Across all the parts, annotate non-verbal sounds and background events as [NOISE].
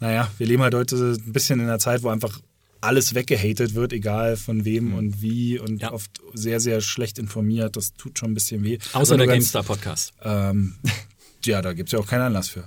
naja, wir leben halt heute ein bisschen in einer Zeit, wo einfach alles weggehatet wird, egal von wem mhm. und wie und ja. oft sehr, sehr schlecht informiert. Das tut schon ein bisschen weh. Außer der GameStar-Podcast. Ähm, [LAUGHS] ja, da gibt es ja auch keinen Anlass für.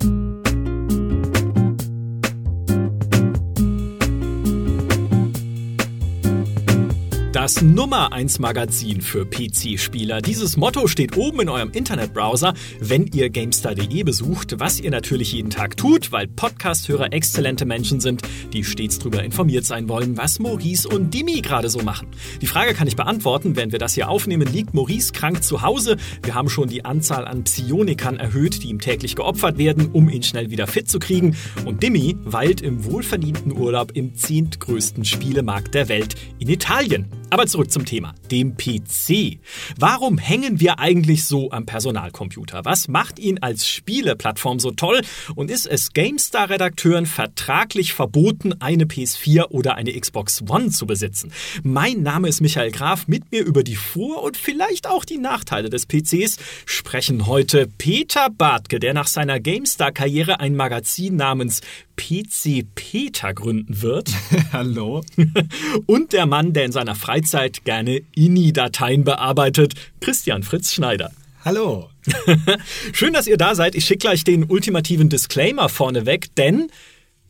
Das Nummer 1 Magazin für PC-Spieler. Dieses Motto steht oben in eurem Internetbrowser, wenn ihr GameStar.de besucht, was ihr natürlich jeden Tag tut, weil Podcast-Hörer exzellente Menschen sind, die stets darüber informiert sein wollen, was Maurice und Dimi gerade so machen. Die Frage kann ich beantworten. Wenn wir das hier aufnehmen, liegt Maurice krank zu Hause. Wir haben schon die Anzahl an Psionikern erhöht, die ihm täglich geopfert werden, um ihn schnell wieder fit zu kriegen. Und Dimi weilt im wohlverdienten Urlaub im zehntgrößten Spielemarkt der Welt in Italien. Aber zurück zum Thema, dem PC. Warum hängen wir eigentlich so am Personalcomputer? Was macht ihn als Spieleplattform so toll? Und ist es GameStar-Redakteuren vertraglich verboten, eine PS4 oder eine Xbox One zu besitzen? Mein Name ist Michael Graf. Mit mir über die Vor- und vielleicht auch die Nachteile des PCs sprechen heute Peter Bartke, der nach seiner GameStar-Karriere ein Magazin namens PC Peter gründen wird. [LAUGHS] Hallo. Und der Mann, der in seiner Freizeit gerne INI-Dateien bearbeitet, Christian Fritz Schneider. Hallo. [LAUGHS] Schön, dass ihr da seid. Ich schicke gleich den ultimativen Disclaimer vorneweg, denn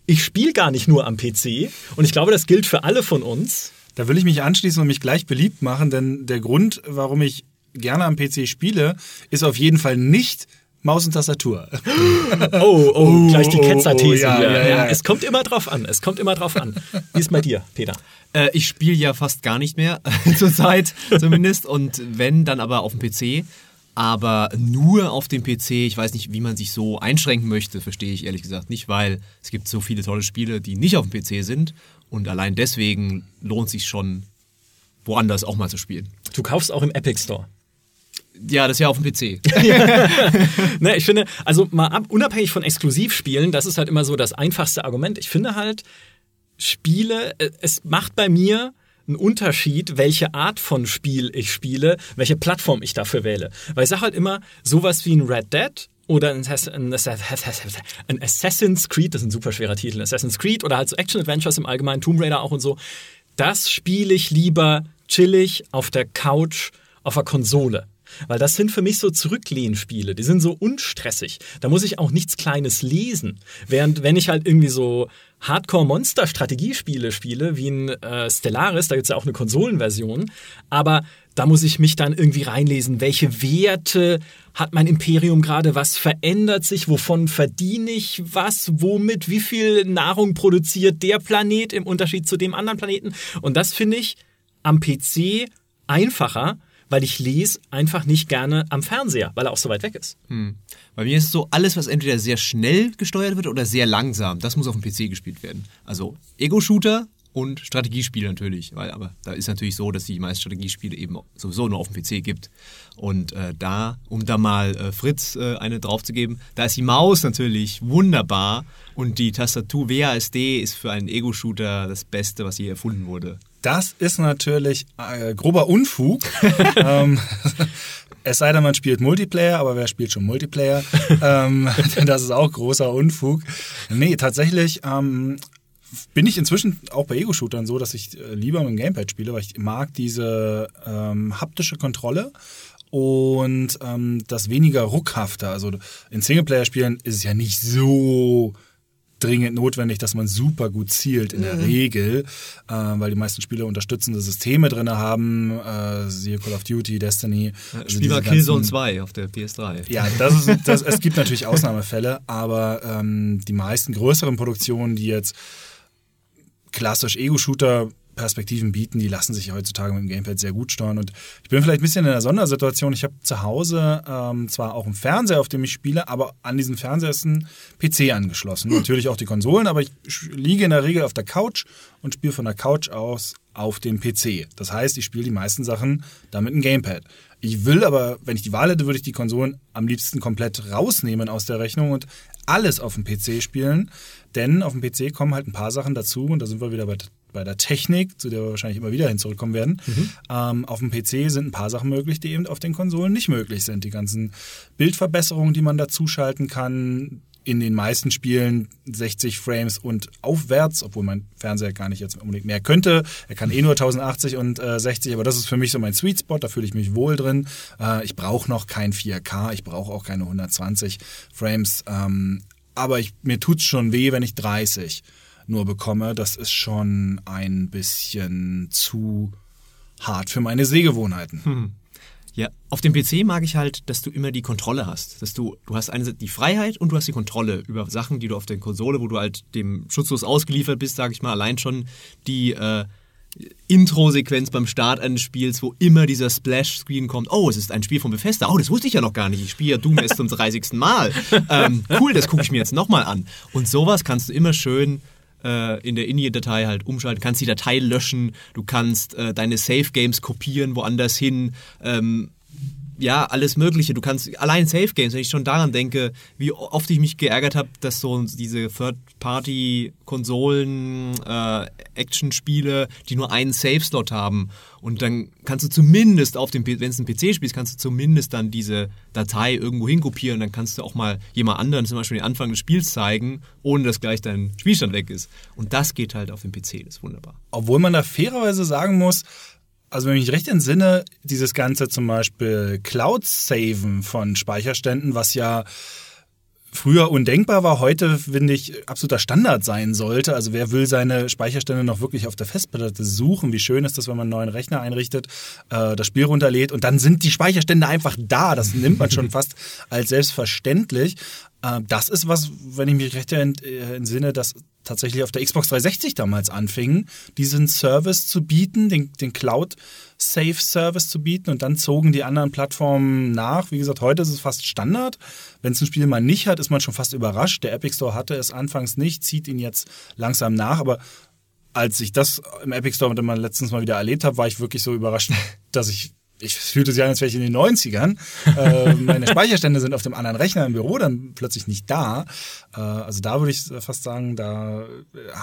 ich spiele gar nicht nur am PC und ich glaube, das gilt für alle von uns. Da will ich mich anschließen und mich gleich beliebt machen, denn der Grund, warum ich gerne am PC spiele, ist auf jeden Fall nicht Maus und Tastatur. [LAUGHS] Oh, oh, oh gleich die Ketzerthese oh, ja, hier. Ja, ja. Es kommt immer drauf an. Es kommt immer drauf an. Wie ist bei dir, Peter? Äh, ich spiele ja fast gar nicht mehr, [LAUGHS] zurzeit zumindest. Und wenn, dann aber auf dem PC. Aber nur auf dem PC, ich weiß nicht, wie man sich so einschränken möchte, verstehe ich ehrlich gesagt nicht, weil es gibt so viele tolle Spiele, die nicht auf dem PC sind. Und allein deswegen lohnt es sich schon, woanders auch mal zu spielen. Du kaufst auch im Epic Store. Ja, das ist ja auf dem PC. [LAUGHS] ne, ich finde, also mal ab, unabhängig von Exklusivspielen, das ist halt immer so das einfachste Argument. Ich finde halt, Spiele, äh, es macht bei mir einen Unterschied, welche Art von Spiel ich spiele, welche Plattform ich dafür wähle. Weil ich sage halt immer, sowas wie ein Red Dead oder ein Assassin's Creed, das ist ein super schwerer Titel, Assassin's Creed oder halt so Action-Adventures im Allgemeinen, Tomb Raider auch und so, das spiele ich lieber chillig auf der Couch, auf der Konsole. Weil das sind für mich so Zurücklehnspiele. Die sind so unstressig. Da muss ich auch nichts Kleines lesen. Während wenn ich halt irgendwie so Hardcore-Monster-Strategiespiele spiele, wie ein äh, Stellaris, da gibt es ja auch eine Konsolenversion, aber da muss ich mich dann irgendwie reinlesen, welche Werte hat mein Imperium gerade, was verändert sich, wovon verdiene ich was, womit, wie viel Nahrung produziert der Planet im Unterschied zu dem anderen Planeten. Und das finde ich am PC einfacher, weil ich lese einfach nicht gerne am Fernseher, weil er auch so weit weg ist. Hm. Bei mir ist es so, alles, was entweder sehr schnell gesteuert wird oder sehr langsam, das muss auf dem PC gespielt werden. Also Ego-Shooter und Strategiespiele natürlich, weil aber da ist natürlich so, dass die meisten Strategiespiele eben sowieso nur auf dem PC gibt. Und äh, da, um da mal äh, Fritz äh, eine draufzugeben, da ist die Maus natürlich wunderbar und die Tastatur WASD ist für einen Ego-Shooter das Beste, was je erfunden wurde. Das ist natürlich äh, grober Unfug. [LAUGHS] ähm, es sei denn, man spielt Multiplayer, aber wer spielt schon Multiplayer? ähm, [LAUGHS] das ist auch großer Unfug. Nee, tatsächlich ähm, bin ich inzwischen auch bei Ego-Shootern so, dass ich äh, lieber mit dem Gamepad spiele, weil ich mag diese ähm, haptische Kontrolle und ähm, das weniger ruckhafte. Also in Singleplayer-Spielen ist es ja nicht so dringend notwendig, dass man super gut zielt in der mhm. Regel, äh, weil die meisten Spiele unterstützende Systeme drin haben, äh, siehe Call of Duty, Destiny. Ja, also Spiel mal Killzone 2 auf der PS3. Ja, das ist, das, es gibt natürlich Ausnahmefälle, aber ähm, die meisten größeren Produktionen, die jetzt klassisch Ego-Shooter Perspektiven bieten, die lassen sich heutzutage mit dem Gamepad sehr gut steuern. Und ich bin vielleicht ein bisschen in einer Sondersituation. Ich habe zu Hause ähm, zwar auch einen Fernseher, auf dem ich spiele, aber an diesem Fernseher ist ein PC angeschlossen. Natürlich auch die Konsolen, aber ich liege in der Regel auf der Couch und spiele von der Couch aus auf dem PC. Das heißt, ich spiele die meisten Sachen damit ein Gamepad. Ich will aber, wenn ich die Wahl hätte, würde ich die Konsolen am liebsten komplett rausnehmen aus der Rechnung und alles auf dem PC spielen. Denn auf dem PC kommen halt ein paar Sachen dazu und da sind wir wieder bei bei der Technik, zu der wir wahrscheinlich immer wieder hin zurückkommen werden. Mhm. Ähm, auf dem PC sind ein paar Sachen möglich, die eben auf den Konsolen nicht möglich sind. Die ganzen Bildverbesserungen, die man dazuschalten kann, in den meisten Spielen 60 Frames und aufwärts, obwohl mein Fernseher gar nicht jetzt unbedingt mehr könnte. Er kann eh nur 1080 und äh, 60, aber das ist für mich so mein Sweet Spot, da fühle ich mich wohl drin. Äh, ich brauche noch kein 4K, ich brauche auch keine 120 Frames, ähm, aber ich, mir tut's schon weh, wenn ich 30 nur bekomme. Das ist schon ein bisschen zu hart für meine Sehgewohnheiten. Hm. Ja, auf dem PC mag ich halt, dass du immer die Kontrolle hast. Dass du, du hast einerseits die Freiheit und du hast die Kontrolle über Sachen, die du auf der Konsole, wo du halt dem schutzlos ausgeliefert bist, sage ich mal, allein schon die äh, Intro-Sequenz beim Start eines Spiels, wo immer dieser Splash-Screen kommt. Oh, es ist ein Spiel von Bethesda. Oh, das wusste ich ja noch gar nicht. Ich spiele ja Doom erst zum [LAUGHS] 30. Mal. Ähm, cool, das gucke ich mir jetzt nochmal an. Und sowas kannst du immer schön äh, in der INI-Datei halt umschalten, kannst die Datei löschen, du kannst äh, deine Save-Games kopieren woanders hin. Ähm, ja, alles Mögliche. Du kannst allein Safe Games, wenn ich schon daran denke, wie oft ich mich geärgert habe, dass so diese Third-Party-Konsolen, äh, Action-Spiele, die nur einen Safe-Slot haben. Und dann kannst du zumindest auf dem, wenn es ein PC-Spiel ist, kannst du zumindest dann diese Datei irgendwo hinkopieren dann kannst du auch mal jemand anderen zum Beispiel den Anfang des Spiels zeigen, ohne dass gleich dein Spielstand weg ist. Und das geht halt auf dem PC, das ist wunderbar. Obwohl man da fairerweise sagen muss, also wenn ich mich recht entsinne, dieses ganze zum Beispiel Cloud-Saven von Speicherständen, was ja früher undenkbar war, heute finde ich absoluter Standard sein sollte. Also wer will seine Speicherstände noch wirklich auf der Festplatte suchen? Wie schön ist das, wenn man einen neuen Rechner einrichtet, äh, das Spiel runterlädt und dann sind die Speicherstände einfach da. Das nimmt man schon [LAUGHS] fast als selbstverständlich. Äh, das ist was, wenn ich mich recht entsinne, das tatsächlich auf der Xbox 360 damals anfingen, diesen Service zu bieten, den, den Cloud Safe Service zu bieten und dann zogen die anderen Plattformen nach. Wie gesagt, heute ist es fast Standard. Wenn es ein Spiel mal nicht hat, ist man schon fast überrascht. Der Epic Store hatte es anfangs nicht, zieht ihn jetzt langsam nach, aber als ich das im Epic Store mit letztens mal wieder erlebt habe, war ich wirklich so überrascht, [LAUGHS] dass ich ich fühlte sich an, als wäre ich in den 90ern. Äh, [LAUGHS] meine Speicherstände sind auf dem anderen Rechner im Büro dann plötzlich nicht da. Äh, also da würde ich fast sagen, da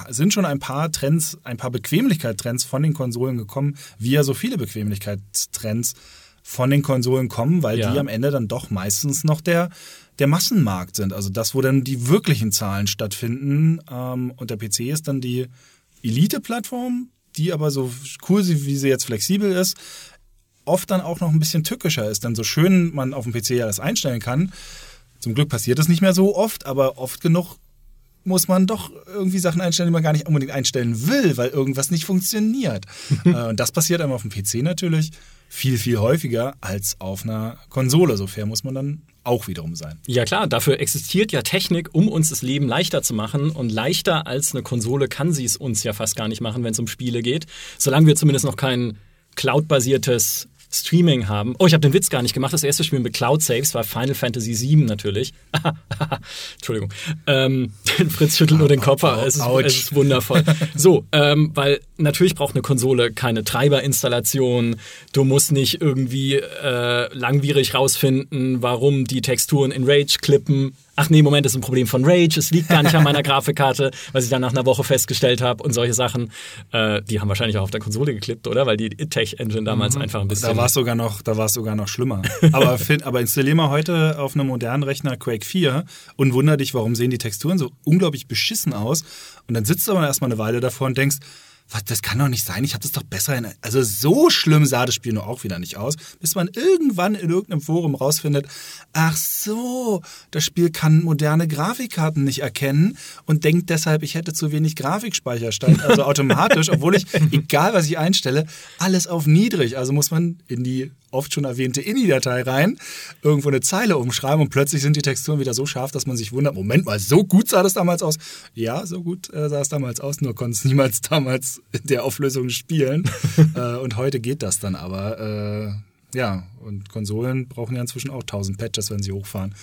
sind schon ein paar Trends, ein paar Bequemlichkeitstrends von den Konsolen gekommen, wie ja so viele Bequemlichkeitstrends von den Konsolen kommen, weil ja. die am Ende dann doch meistens noch der der Massenmarkt sind. Also das, wo dann die wirklichen Zahlen stattfinden. Ähm, und der PC ist dann die Elite-Plattform, die aber so cool, wie sie jetzt flexibel ist, oft dann auch noch ein bisschen tückischer ist. Denn so schön man auf dem PC ja das einstellen kann, zum Glück passiert das nicht mehr so oft, aber oft genug muss man doch irgendwie Sachen einstellen, die man gar nicht unbedingt einstellen will, weil irgendwas nicht funktioniert. [LAUGHS] Äh, und das passiert einem auf dem PC natürlich viel, viel häufiger als auf einer Konsole. So fair muss man dann auch wiederum sein. Ja klar, dafür existiert ja Technik, um uns das Leben leichter zu machen. Und leichter als eine Konsole kann sie es uns ja fast gar nicht machen, wenn es um Spiele geht. Solange wir zumindest noch kein cloud-basiertes Streaming haben. Oh, ich habe den Witz gar nicht gemacht. Das erste Spiel mit Cloud Saves war Final Fantasy VII natürlich. [LAUGHS] Entschuldigung. Ähm, [LAUGHS] Fritz schüttelt nur den Kopf. Es ist, es ist wundervoll. [LAUGHS] So, ähm, weil natürlich braucht eine Konsole keine Treiberinstallation. Du musst nicht irgendwie äh, langwierig rausfinden, warum die Texturen in Rage klippen ach nee, Moment, das ist ein Problem von Rage, es liegt gar nicht an meiner [LAUGHS] Grafikkarte, was ich dann nach einer Woche festgestellt habe und solche Sachen. Äh, die haben wahrscheinlich auch auf der Konsole geklippt, oder? Weil die Tech-Engine damals mhm. einfach ein bisschen. Da war es sogar noch, da war es sogar noch schlimmer. aber, [LAUGHS] aber installier mal heute auf einem modernen Rechner Quake 4 und wunder dich, warum sehen die Texturen so unglaublich beschissen aus. Und dann sitzt du aber erstmal eine Weile davor und denkst, was, das kann doch nicht sein, ich habe das doch besser in. Also so schlimm sah das Spiel nur auch wieder nicht aus, bis man irgendwann in irgendeinem Forum rausfindet, ach so, das Spiel kann moderne Grafikkarten nicht erkennen und denkt deshalb, ich hätte zu wenig Grafikspeicher, also [LAUGHS] automatisch, obwohl ich, egal was ich einstelle, alles auf niedrig. Also muss man in die oft schon erwähnte INI-Datei rein, irgendwo eine Zeile umschreiben und plötzlich sind die Texturen wieder so scharf, dass man sich wundert, Moment mal, so gut sah das damals aus. Ja, so gut äh, sah es damals aus, nur konnte es niemals [LAUGHS] damals in der Auflösung spielen. [LAUGHS] äh, und heute geht das dann aber. Äh, ja, und Konsolen brauchen ja inzwischen auch 1000 Patches, wenn sie hochfahren.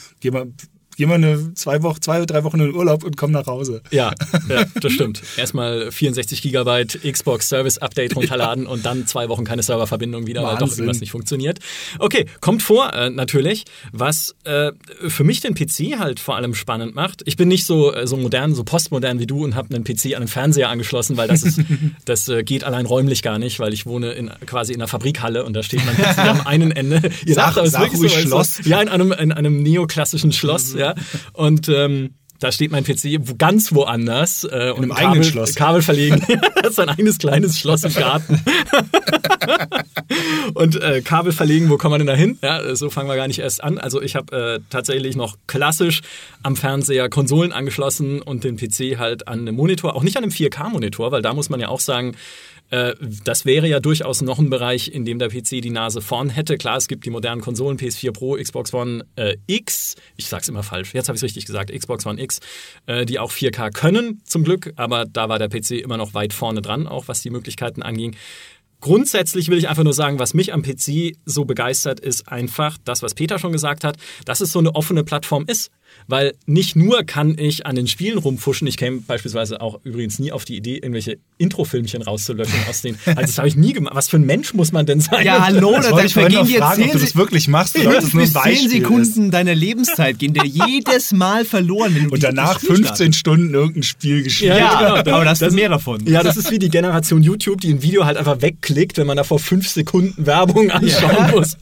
Gehen wir geh mal eine zwei Wochen, zwei oder drei Wochen in den Urlaub und komm nach Hause. Ja, [LAUGHS] ja das stimmt. Erstmal 64 Gigabyte Xbox Service Update runterladen ja. und dann zwei Wochen keine Serververbindung wieder, Wahnsinn. weil doch irgendwas nicht funktioniert. Okay, kommt vor, äh, natürlich. Was äh, für mich den PC halt vor allem spannend macht. Ich bin nicht so, äh, so modern, so postmodern wie du und habe einen PC an den Fernseher angeschlossen, weil das ist, [LAUGHS] das äh, geht allein räumlich gar nicht, weil ich wohne in, quasi in einer Fabrikhalle und da steht mein PC am [LAUGHS] einen Ende. Ihr sag, sag ruhig so, Schloss. Ja, in einem, in einem neoklassischen Schloss, ja. Und ähm, Da steht mein PC ganz woanders. Äh, und einem eigenen Kabel, Schloss. Kabel verlegen. [LAUGHS] das ist ein eigenes kleines Schloss im Garten. [LAUGHS] und äh, Kabel verlegen, wo kommen wir denn da hin? Ja, so fangen wir gar nicht erst an. Also ich habe äh, tatsächlich noch klassisch am Fernseher Konsolen angeschlossen und den PC halt an einem Monitor, auch nicht an einem 4K-Monitor, weil da muss man ja auch sagen, das wäre ja durchaus noch ein Bereich, in dem der PC die Nase vorn hätte. Klar, es gibt die modernen Konsolen, PS4 Pro, Xbox One äh, X, ich sag's immer falsch, jetzt habe ich es richtig gesagt, Xbox One X, äh, die auch 4K können, zum Glück, aber da war der PC immer noch weit vorne dran, auch was die Möglichkeiten anging. Grundsätzlich will ich einfach nur sagen, was mich am PC so begeistert, ist einfach das, was Peter schon gesagt hat, dass es so eine offene Plattform ist. Weil nicht nur kann ich an den Spielen rumfuschen, ich käme beispielsweise auch übrigens nie auf die Idee, irgendwelche Intro-Filmchen rauszulöschen aus den. [LAUGHS] Also das habe ich nie gemacht. Was für ein Mensch muss man denn sein? Ja, hallo, Das da wollte ich vergehen dir fragen, ob du das wirklich machst oder das nur [LAUGHS] zehn Sekunden deiner Lebenszeit gehen dir [LAUGHS] jedes Mal verloren, wenn du Und danach Spiel 15 Stunden irgendein Spiel gespielt. Ja, genau. aber da hast du Das- mehr davon. Ja, das ist wie die Generation YouTube, die ein Video halt einfach wegklickt, wenn man davor fünf Sekunden Werbung anschauen muss.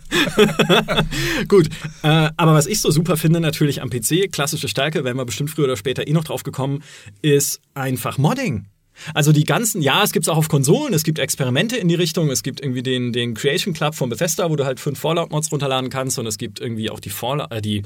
Gut, äh, aber was ich so super finde natürlich am PC, klassische Stärke, werden wir bestimmt früher oder später eh noch drauf gekommen, ist einfach Modding. Also die ganzen, ja, es gibt es auch auf Konsolen, es gibt Experimente in die Richtung, es gibt irgendwie den, den Creation Club von Bethesda, wo du halt fünf Fallout-Mods runterladen kannst und es gibt irgendwie auch die äh, die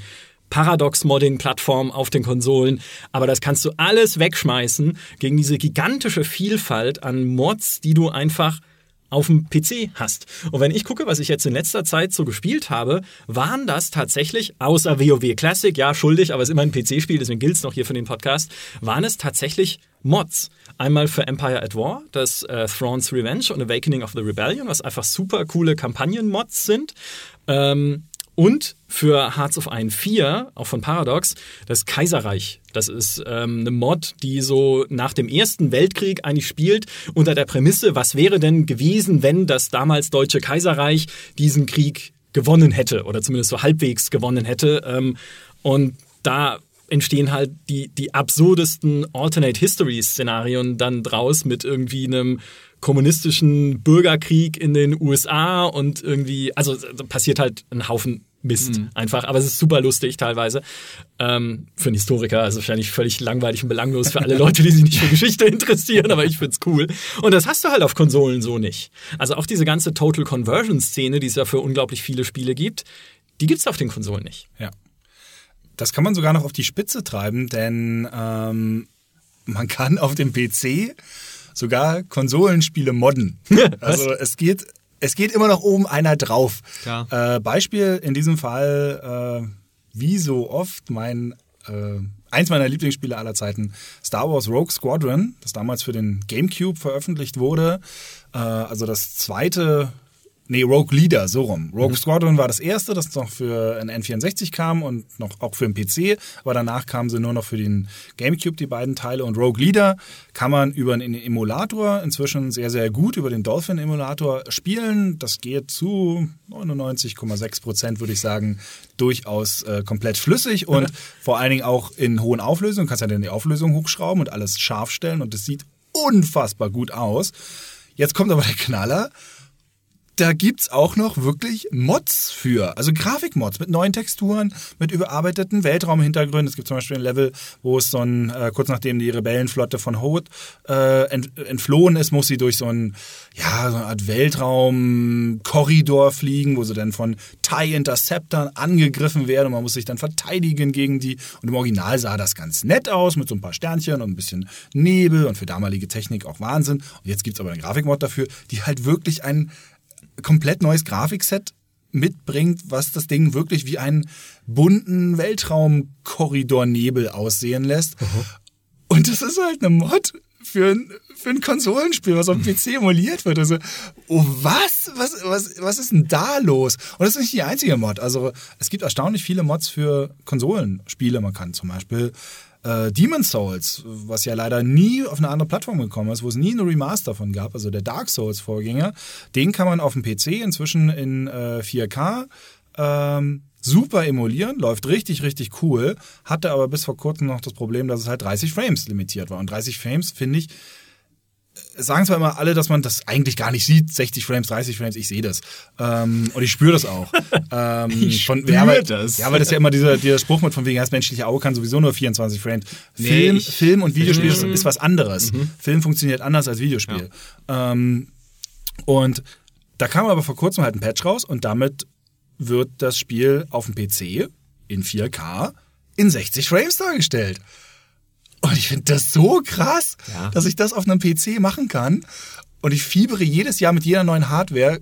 Paradox-Modding-Plattform auf den Konsolen. Aber das kannst du alles wegschmeißen gegen diese gigantische Vielfalt an Mods, die du einfach auf dem PC hast. Und wenn ich gucke, was ich jetzt in letzter Zeit so gespielt habe, waren das tatsächlich, außer WoW Classic, ja, schuldig, aber es ist immer ein PC-Spiel, deswegen gilt es noch hier für den Podcast, waren es tatsächlich Mods. Einmal für Empire at War, das äh, Thrawn's Revenge und Awakening of the Rebellion, was einfach super coole Kampagnen-Mods sind. Ähm, und für Hearts of Iron 4, auch von Paradox, das Kaiserreich. Das ist ähm, eine Mod, die so nach dem Ersten Weltkrieg eigentlich spielt, unter der Prämisse, was wäre denn gewesen, wenn das damals Deutsche Kaiserreich diesen Krieg gewonnen hätte oder zumindest so halbwegs gewonnen hätte. Ähm, und da entstehen halt die, die absurdesten Alternate History Szenarien dann draus mit irgendwie einem kommunistischen Bürgerkrieg in den USA und irgendwie, also passiert halt ein Haufen Mist einfach, aber es ist super lustig teilweise. Ähm, für einen Historiker, also wahrscheinlich völlig langweilig und belanglos für alle [LAUGHS] Leute, die sich nicht für Geschichte interessieren, aber ich find's cool. Und das hast du halt auf Konsolen so nicht. Also auch diese ganze Total Conversion Szene, die es ja für unglaublich viele Spiele gibt, die gibt's auf den Konsolen nicht. Ja. Das kann man sogar noch auf die Spitze treiben, denn ähm, man kann auf dem PC sogar Konsolenspiele modden. [LAUGHS] also es geht, es geht immer noch oben einer drauf. Äh, Beispiel in diesem Fall, äh, wie so oft, mein äh, eins meiner Lieblingsspiele aller Zeiten, Star Wars Rogue Squadron, das damals für den GameCube veröffentlicht wurde. Äh, also das zweite Nee, Rogue Leader, so rum. Rogue Squadron war das erste, das noch für ein N64 kam und noch auch für den PC, aber danach kamen sie nur noch für den GameCube, die beiden Teile. Und Rogue Leader kann man über einen Emulator inzwischen sehr, sehr gut, über den Dolphin-Emulator spielen. Das geht zu 99,6 Prozent, würde ich sagen, durchaus äh, komplett flüssig und vor allen Dingen auch in hohen Auflösungen. Du kannst ja dann die Auflösung hochschrauben und alles scharf stellen und es sieht unfassbar gut aus. Jetzt kommt aber der Knaller da gibt's auch noch wirklich Mods für. Also Grafikmods mit neuen Texturen, mit überarbeiteten Weltraumhintergründen. Es gibt zum Beispiel ein Level, wo es so ein, äh, kurz nachdem die Rebellenflotte von Hoth äh, ent, entflohen ist, muss sie durch so ein, ja, so eine Art Weltraumkorridor fliegen, wo sie dann von TIE Interceptern angegriffen werden und man muss sich dann verteidigen gegen die. Und im Original sah das ganz nett aus, mit so ein paar Sternchen und ein bisschen Nebel und für damalige Technik auch Wahnsinn. Und jetzt gibt's aber einen Grafikmod dafür, die halt wirklich ein komplett neues Grafikset mitbringt, was das Ding wirklich wie einen bunten Weltraumkorridornebel aussehen lässt. Und das ist halt eine Mod für ein, für ein Konsolenspiel, was auf dem PC emuliert wird. Also, oh was? Was, was? was ist denn da los? Und das ist nicht die einzige Mod. Also es gibt erstaunlich viele Mods für Konsolenspiele. Man kann zum Beispiel äh, Demon's Souls, was ja leider nie auf eine andere Plattform gekommen ist, wo es nie eine Remaster von gab, also der Dark Souls Vorgänger, den kann man auf dem PC inzwischen in äh, 4K ähm, super emulieren, läuft richtig, richtig cool, hatte aber bis vor kurzem noch das Problem, dass es halt 30 Frames limitiert war. Und 30 Frames, finde ich, sagen zwar immer alle, dass man das eigentlich gar nicht sieht, 60 Frames, 30 Frames, ich sehe das. Ähm, und ich spüre das auch. [LAUGHS] Ähm, Ich von, spür ja, weil, das. Ja, weil das ja immer dieser, dieser Spruch mit von wegen, das menschliche Auge kann sowieso nur 24 Frames. Nee, Film, Film und Videospiel ist, ist was anderes. Film funktioniert anders als Videospiel. Ähm, und da kam aber vor kurzem halt ein Patch raus und damit wird das Spiel auf dem PC in 4K in 60 Frames dargestellt. Und ich finde das so krass, Ja. dass ich das auf einem PC machen kann. Und ich fiebere jedes Jahr mit jeder neuen Hardware,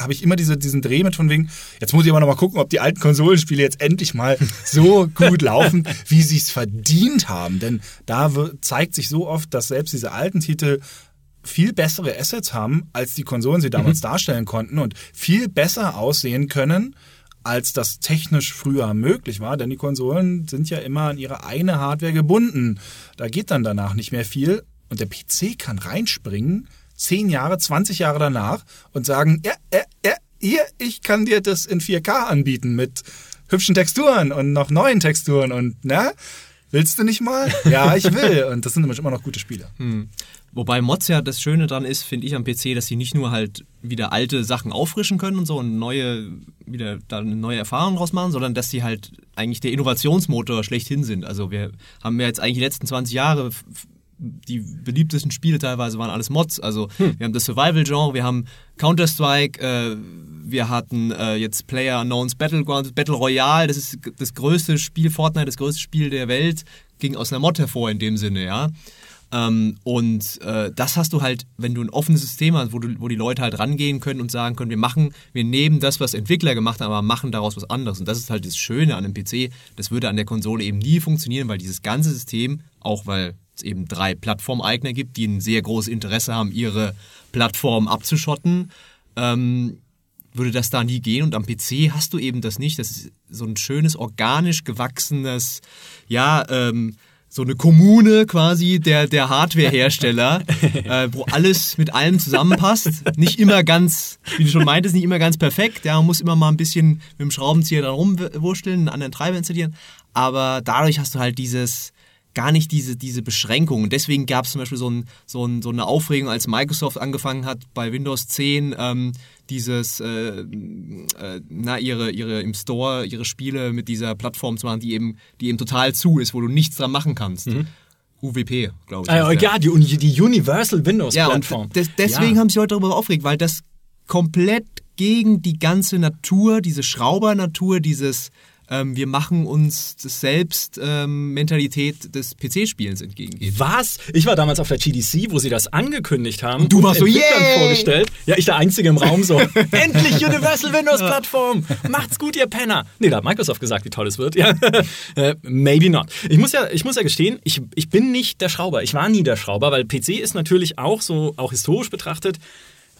habe ich immer diese, diesen Dreh mit von wegen, jetzt muss ich aber noch mal gucken, ob die alten Konsolenspiele jetzt endlich mal [LAUGHS] so gut laufen, wie sie es verdient haben. Denn da zeigt sich so oft, dass selbst diese alten Titel viel bessere Assets haben, als die Konsolen sie damals darstellen konnten und viel besser aussehen können, als das technisch früher möglich war. Denn die Konsolen sind ja immer an ihre eine Hardware gebunden. Da geht dann danach nicht mehr viel. Und der PC kann reinspringen, 10 Jahre, 20 Jahre danach und sagen, ja, ja, ja, hier, ich kann dir das in 4K anbieten mit hübschen Texturen und noch neuen Texturen und, na, willst du nicht mal? [LAUGHS] Ja, ich will. Und das sind nämlich immer noch gute Spiele. Wobei Mods ja das Schöne dran ist, finde ich am PC, dass sie nicht nur halt wieder alte Sachen auffrischen können und so und neue, wieder da eine neue Erfahrung draus machen, sondern dass sie halt eigentlich der Innovationsmotor schlechthin sind. Also wir haben ja jetzt eigentlich die letzten 20 Jahre die beliebtesten Spiele teilweise waren alles Mods. Also wir haben das Survival-Genre, wir haben Counter-Strike, äh, wir hatten äh, jetzt Player Unknowns Battlegrounds, Battle Royale, das ist das größte Spiel, Fortnite, das größte Spiel der Welt, ging aus einer Mod hervor in dem Sinne, ja. Ähm, und äh, das hast du halt, wenn du ein offenes System hast, wo, du, wo die Leute halt rangehen können und sagen können, wir machen, wir nehmen das, was Entwickler gemacht haben, aber machen daraus was anderes. Und das ist halt das Schöne an einem PC. Das würde an der Konsole eben nie funktionieren, weil dieses ganze System, auch weil es eben drei Plattformeigner gibt, die ein sehr großes Interesse haben, ihre Plattform abzuschotten, ähm, würde das da nie gehen. Und am PC hast du eben das nicht. Das ist so ein schönes, organisch gewachsenes, ja, ähm, so eine Kommune quasi der, der Hardwarehersteller, [LAUGHS] äh, wo alles mit allem zusammenpasst. Nicht immer ganz, wie du schon meintest, nicht immer ganz perfekt. Ja, man muss immer mal ein bisschen mit dem Schraubenzieher da rumwursteln, einen anderen Treiber installieren. Aber dadurch hast du halt dieses, gar nicht diese, diese Beschränkung. Und deswegen gab es zum Beispiel so, ein, so, ein, so eine Aufregung, als Microsoft angefangen hat, bei Windows 10 ähm, dieses, äh, äh, na, ihre, ihre im Store, ihre Spiele mit dieser Plattform zu machen, die eben, die eben total zu ist, wo du nichts dran machen kannst. UWP, glaube ich. Ah, ja, die, die Universal Windows Ja, Plattform. des, deswegen ja. haben sie heute darüber aufgeregt, weil das komplett gegen die ganze Natur, diese Schraubernatur, dieses ähm, wir machen uns das selbst ähm, Mentalität des PC-Spielens entgegengeht. Was? Ich war damals auf der GDC, wo sie das angekündigt haben. Und du warst so, Entwicklern vorgestellt. Ja, ich der Einzige im Raum so. [LAUGHS] Endlich Universal Windows Plattform. Macht's gut, ihr Penner. Nee, da hat Microsoft gesagt, wie toll es wird. Ja. [LAUGHS] Äh, Maybe not. Ich muss ja, ich muss ja gestehen, ich, ich bin nicht der Schrauber. Ich war nie der Schrauber, weil PC ist natürlich auch so, auch historisch betrachtet,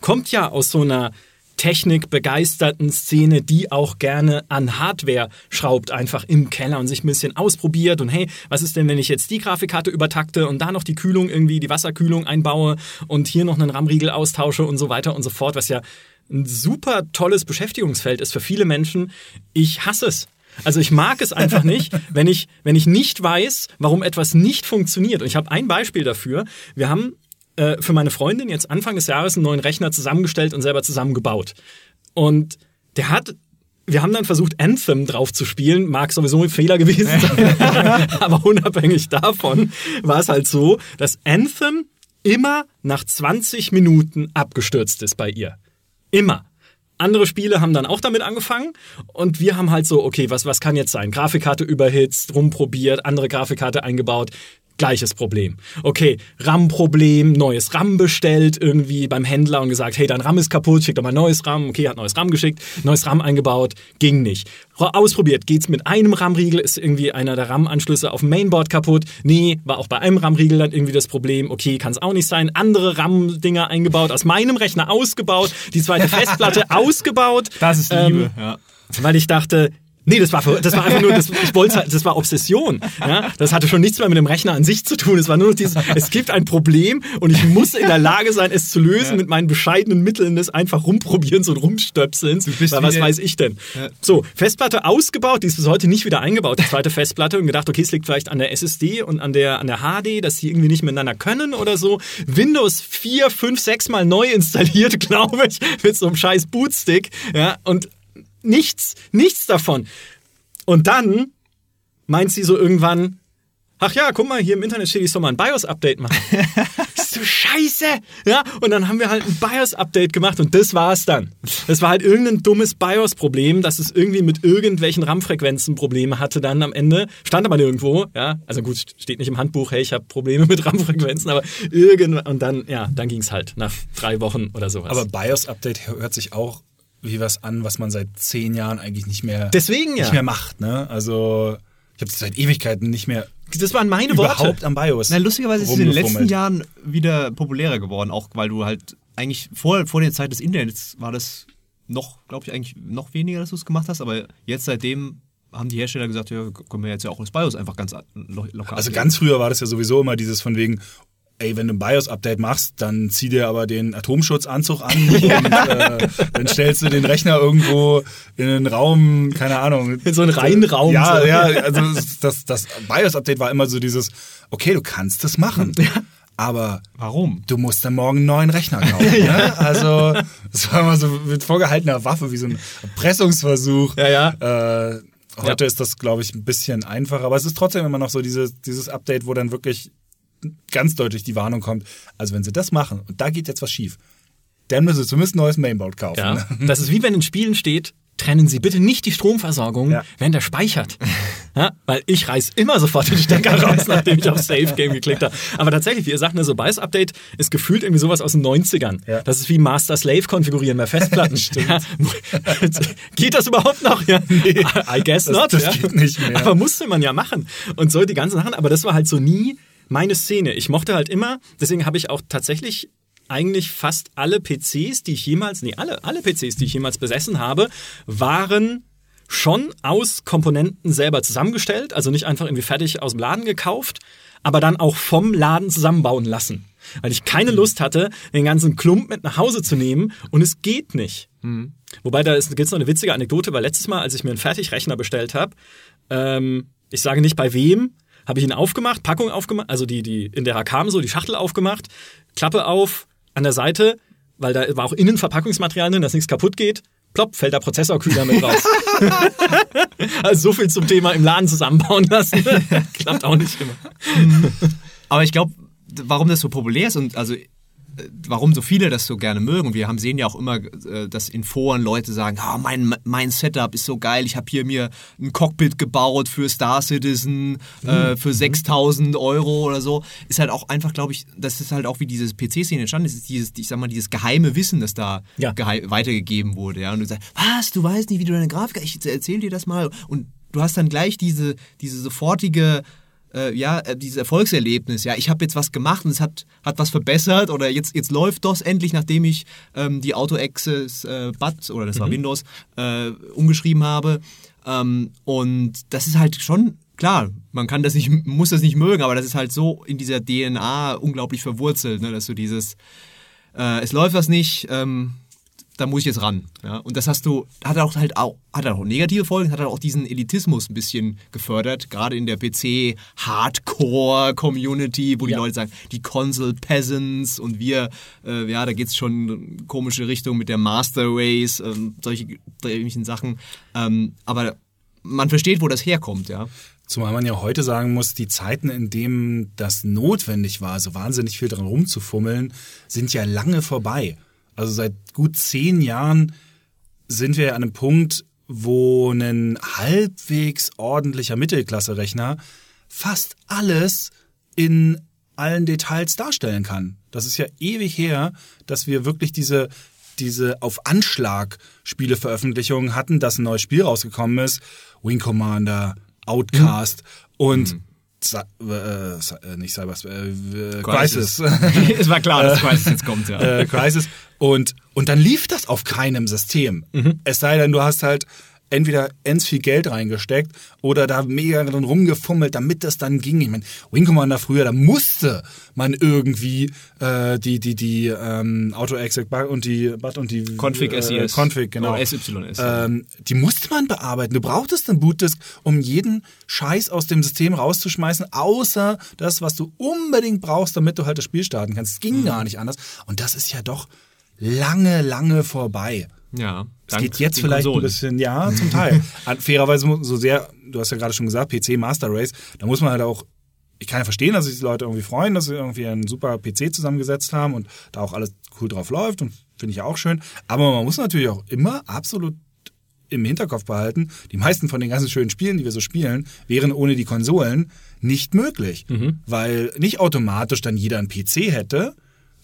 kommt ja aus so einer technikbegeisterten Szene, die auch gerne an Hardware schraubt, einfach im Keller und sich ein bisschen ausprobiert und hey, was ist denn, wenn ich jetzt die Grafikkarte übertakte und da noch die Kühlung irgendwie, die Wasserkühlung einbaue und hier noch einen RAM-Riegel austausche und so weiter und so fort, was ja ein super tolles Beschäftigungsfeld ist für viele Menschen. Ich hasse es. Also ich mag es einfach nicht, [LAUGHS] wenn ich, wenn ich nicht weiß, warum etwas nicht funktioniert. Und ich habe ein Beispiel dafür. Wir haben äh, für meine Freundin jetzt Anfang des Jahres einen neuen Rechner zusammengestellt und selber zusammengebaut. Und der hat, wir haben dann versucht, Anthem drauf zu spielen, mag sowieso ein Fehler gewesen sein, [LAUGHS] aber unabhängig davon war es halt so, dass Anthem immer nach 20 Minuten abgestürzt ist bei ihr. Immer. Andere Spiele haben dann auch damit angefangen und wir haben halt so, okay, was, was kann jetzt sein? Grafikkarte überhitzt, rumprobiert, andere Grafikkarte eingebaut, gleiches Problem. Okay, RAM-Problem, neues RAM bestellt irgendwie beim Händler und gesagt, hey, dein RAM ist kaputt, schick doch mal neues RAM. Okay, hat neues RAM geschickt, neues RAM eingebaut, ging nicht. Ausprobiert, geht's mit einem RAM-Riegel, ist irgendwie einer der RAM-Anschlüsse auf dem Mainboard kaputt. Nee, war auch bei einem RAM-Riegel dann irgendwie das Problem. Okay, kann es auch nicht sein. Andere RAM-Dinger eingebaut, aus meinem Rechner ausgebaut, die zweite [LAUGHS] Festplatte ausgebaut. Das ist Ähm, Liebe, ja. weil ich dachte, Nee, das war, das war einfach nur, das, ich wollte halt, das war Obsession. Ja? Das hatte schon nichts mehr mit dem Rechner an sich zu tun. Es war nur noch dieses, es gibt ein Problem und ich muss in der Lage sein, es zu lösen ja. mit meinen bescheidenen Mitteln des einfach rumprobieren und rumstöpseln. Weil was weiß ich denn? Ja. So, Festplatte ausgebaut, die ist bis heute nicht wieder eingebaut, die zweite Festplatte und gedacht, okay, es liegt vielleicht an der SSD und an der, an der HD, dass die irgendwie nicht miteinander können oder so. Windows 4, 5, 6 mal neu installiert, [LAUGHS] glaube ich, mit so einem scheiß Bootstick. Ja, und Nichts, nichts davon. Und dann meint sie so irgendwann, ach ja, guck mal, hier im Internet steht, ich soll mal ein BIOS-Update machen. [LAUGHS] ist so scheiße. Ja, und dann haben wir halt ein BIOS-Update gemacht und das war's dann. Das war halt irgendein dummes BIOS-Problem, dass es irgendwie mit irgendwelchen RAM-Frequenzen Probleme hatte dann am Ende. Stand aber nirgendwo, ja. Also gut, steht nicht im Handbuch, hey, ich habe Probleme mit RAM-Frequenzen, aber irgendwann, und dann, ja, dann ging's halt nach drei Wochen oder sowas. Aber BIOS-Update hört sich auch wie was an, was man seit zehn Jahren eigentlich nicht mehr, Deswegen, ja. nicht mehr macht. Ne? Also ich habe seit Ewigkeiten nicht mehr. Das waren meine überhaupt Worte. am BIOS. Na, lustigerweise ist es in den letzten Jahren wieder populärer geworden, auch weil du halt eigentlich vor, vor der Zeit des Internets war das noch, glaube ich, eigentlich noch weniger, dass du es gemacht hast, aber jetzt seitdem haben die Hersteller gesagt, ja, können wir jetzt ja auch das BIOS einfach ganz locker Also ganz früher war das ja sowieso immer dieses von wegen, ey, wenn du ein BIOS-Update machst, dann zieh dir aber den Atomschutzanzug an [LAUGHS] und äh, dann stellst du den Rechner irgendwo in einen Raum, keine Ahnung. In so einen reinen Raum. Ja, so. ja, also das, das BIOS-Update war immer so dieses, okay, du kannst das machen. Ja. Aber warum? Du musst dann morgen einen neuen Rechner kaufen. [LAUGHS] ja. ne? Also das war immer so mit vorgehaltener Waffe, wie so ein Erpressungsversuch. Ja, ja. Äh, heute ja. ist das, glaube ich, ein bisschen einfacher, aber es ist trotzdem immer noch so dieses, dieses Update, wo dann wirklich ganz deutlich die Warnung kommt, also wenn sie das machen und da geht jetzt was schief, dann müssen sie zumindest ein neues Mainboard kaufen. Ja. [LAUGHS] Das ist wie wenn in Spielen steht, trennen Sie bitte nicht die Stromversorgung, ja. während er speichert. Ja, weil ich reiß immer sofort den Stecker [LAUGHS] raus, nachdem ich auf Save Game geklickt habe. Aber tatsächlich, wie ihr sagt, ne, so BIOS Update ist gefühlt irgendwie sowas aus den 90ern. Ja. Das ist wie Master Slave konfigurieren bei Festplatten. [LAUGHS] Geht das überhaupt noch? Ja. Nee, I guess das, not. Das geht nicht mehr. Aber musste man ja machen. Und so die ganzen Sachen. Aber das war halt so nie meine Szene. Ich mochte halt immer, deswegen habe ich auch tatsächlich eigentlich fast alle PCs, die ich jemals, nee, alle, alle PCs, die ich jemals besessen habe, waren schon aus Komponenten selber zusammengestellt, also nicht einfach irgendwie fertig aus dem Laden gekauft, aber dann auch vom Laden zusammenbauen lassen. Weil ich keine Lust hatte, den ganzen Klump mit nach Hause zu nehmen und es geht nicht. Mhm. Wobei da gibt es noch eine witzige Anekdote, weil letztes Mal, als ich mir einen Fertigrechner bestellt habe, ähm, ich sage nicht bei wem, habe ich ihn aufgemacht, Packung aufgemacht, also die, die in der kam so, die Schachtel aufgemacht, Klappe auf, an der Seite, weil da war auch innen Verpackungsmaterial drin, dass nichts kaputt geht. Plopp, fällt der Prozessorkühler mit raus. [LAUGHS] also so viel zum Thema im Laden zusammenbauen lassen. [LAUGHS] Klappt auch nicht immer. Aber ich glaube, warum das so populär ist und also warum so viele das so gerne mögen. Und wir haben sehen ja auch immer, äh, dass in Foren Leute sagen, oh, mein, mein Setup ist so geil, ich habe hier mir ein Cockpit gebaut für Star Citizen äh, mhm. für 6000 Euro oder so. Ist halt auch einfach, glaube ich, das ist halt auch wie diese PC-Szene entstanden ist, ist dieses, ich sag mal, dieses geheime Wissen, das da ja. weitergegeben wurde. Ja? Und du sagst, was, du weißt nicht, wie du deine Grafik, ich erzähl dir das mal. Und du hast dann gleich diese, diese sofortige äh, ja, äh, dieses Erfolgserlebnis, ja, ich habe jetzt was gemacht und es hat, hat was verbessert oder jetzt, jetzt läuft das endlich, nachdem ich ähm, die Auto-Access äh, BAT oder das war mhm. Windows äh, umgeschrieben habe. Ähm, und das ist halt schon klar, man kann das nicht, muss das nicht mögen, aber das ist halt so in dieser DNA unglaublich verwurzelt, ne, dass du dieses, äh, es läuft was nicht, ähm, da muss ich jetzt ran. Ja? Und das hast du, hat auch halt auch, hat auch negative Folgen, hat auch diesen Elitismus ein bisschen gefördert, gerade in der PC-Hardcore-Community, wo die ja. Leute sagen, die Console Peasants und wir, äh, ja, da geht es schon in komische Richtung mit der Master Race, ähm, solche ähnlichen Sachen. Ähm, aber man versteht, wo das herkommt, ja. Zumal man ja heute sagen muss, die Zeiten, in denen das notwendig war, so wahnsinnig viel dran rumzufummeln, sind ja lange vorbei. Also seit gut zehn Jahren sind wir an einem Punkt, wo ein halbwegs ordentlicher Mittelklasse-Rechner fast alles in allen Details darstellen kann. Das ist ja ewig her, dass wir wirklich diese, diese auf Anschlag Spieleveröffentlichungen hatten, dass ein neues Spiel rausgekommen ist. Wing Commander, Outcast mhm. und mhm. Äh, äh, nicht Cyber, äh, Crisis. [LAUGHS] es war klar, dass Crisis jetzt kommt, ja. Äh, Crisis. Und, und dann lief das auf keinem System. Mhm. Es sei denn, du hast halt entweder ends viel Geld reingesteckt oder da mega drin rumgefummelt, damit das dann ging. Ich meine, Wing Commander früher, da musste man irgendwie äh, die die die ähm, Auto Exec und die But und die Config äh, SES. Config genau Oder SYS. ähm, die musste man bearbeiten. Du brauchtest eine Bootdisk, um jeden Scheiß aus dem System rauszuschmeißen, außer das, was du unbedingt brauchst, damit du halt das Spiel starten kannst. Es ging gar nicht anders. Und das ist ja doch lange, lange vorbei. ja. Es geht jetzt vielleicht ein bisschen, ja, zum Teil. [LAUGHS] Fairerweise so sehr, du hast ja gerade schon gesagt, PC Master Race, da muss man halt auch, ich kann ja verstehen, dass sich die Leute irgendwie freuen, dass sie irgendwie einen super PC zusammengesetzt haben und da auch alles cool drauf läuft und finde ich ja auch schön. Aber man muss natürlich auch immer absolut im Hinterkopf behalten, die meisten von den ganzen schönen Spielen, die wir so spielen, wären ohne die Konsolen nicht möglich. Weil nicht automatisch dann jeder einen PC hätte,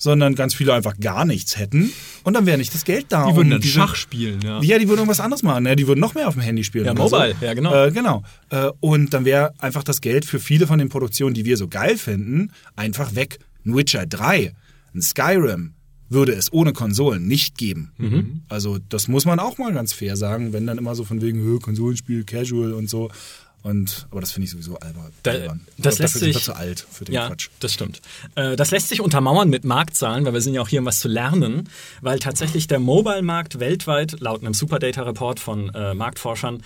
sondern ganz viele einfach gar nichts hätten und dann wäre nicht das Geld da. Die würden dann diese- Schach spielen, ja. ja, die würden irgendwas anderes machen. Ne? Die würden noch mehr auf dem Handy spielen. Ja, Mobile, so. ja, genau. Äh, genau. Äh, und dann wäre einfach das Geld für viele von den Produktionen, die wir so geil finden, einfach weg. Ein Witcher 3, ein Skyrim würde es ohne Konsolen nicht geben. Mhm. Also das muss man auch mal ganz fair sagen, wenn dann immer so von wegen "Hö, Konsolenspiel, Casual und so. Und, aber das finde ich sowieso albern. Da- das Dafür lässt sich- zu alt für den ja, Quatsch. das stimmt. Äh, Das lässt sich untermauern mit Marktzahlen, weil wir sind ja auch hier, um was zu lernen, weil tatsächlich der Mobile-Markt weltweit, laut einem Superdata-Report von äh, Marktforschern,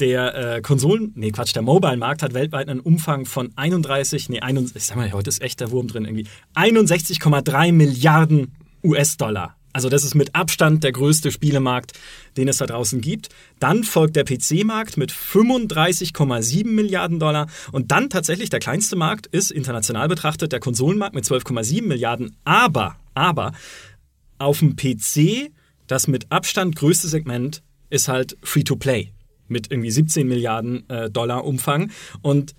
der äh, Konsolen, nee Quatsch, der Mobile-Markt hat weltweit einen Umfang von 31, nee, 61, ich sag mal, heute ist echt der Wurm drin irgendwie, 61,3 Milliarden US-Dollar. Also das ist mit Abstand der größte Spielemarkt, den es da draußen gibt. Dann folgt der PC-Markt mit 35,7 Milliarden Dollar. Und dann tatsächlich der kleinste Markt ist international betrachtet der Konsolenmarkt mit 12,7 Milliarden. Aber, aber auf dem PC, das mit Abstand größte Segment ist halt Free-to-Play mit irgendwie 17 Milliarden äh, Dollar Umfang. Und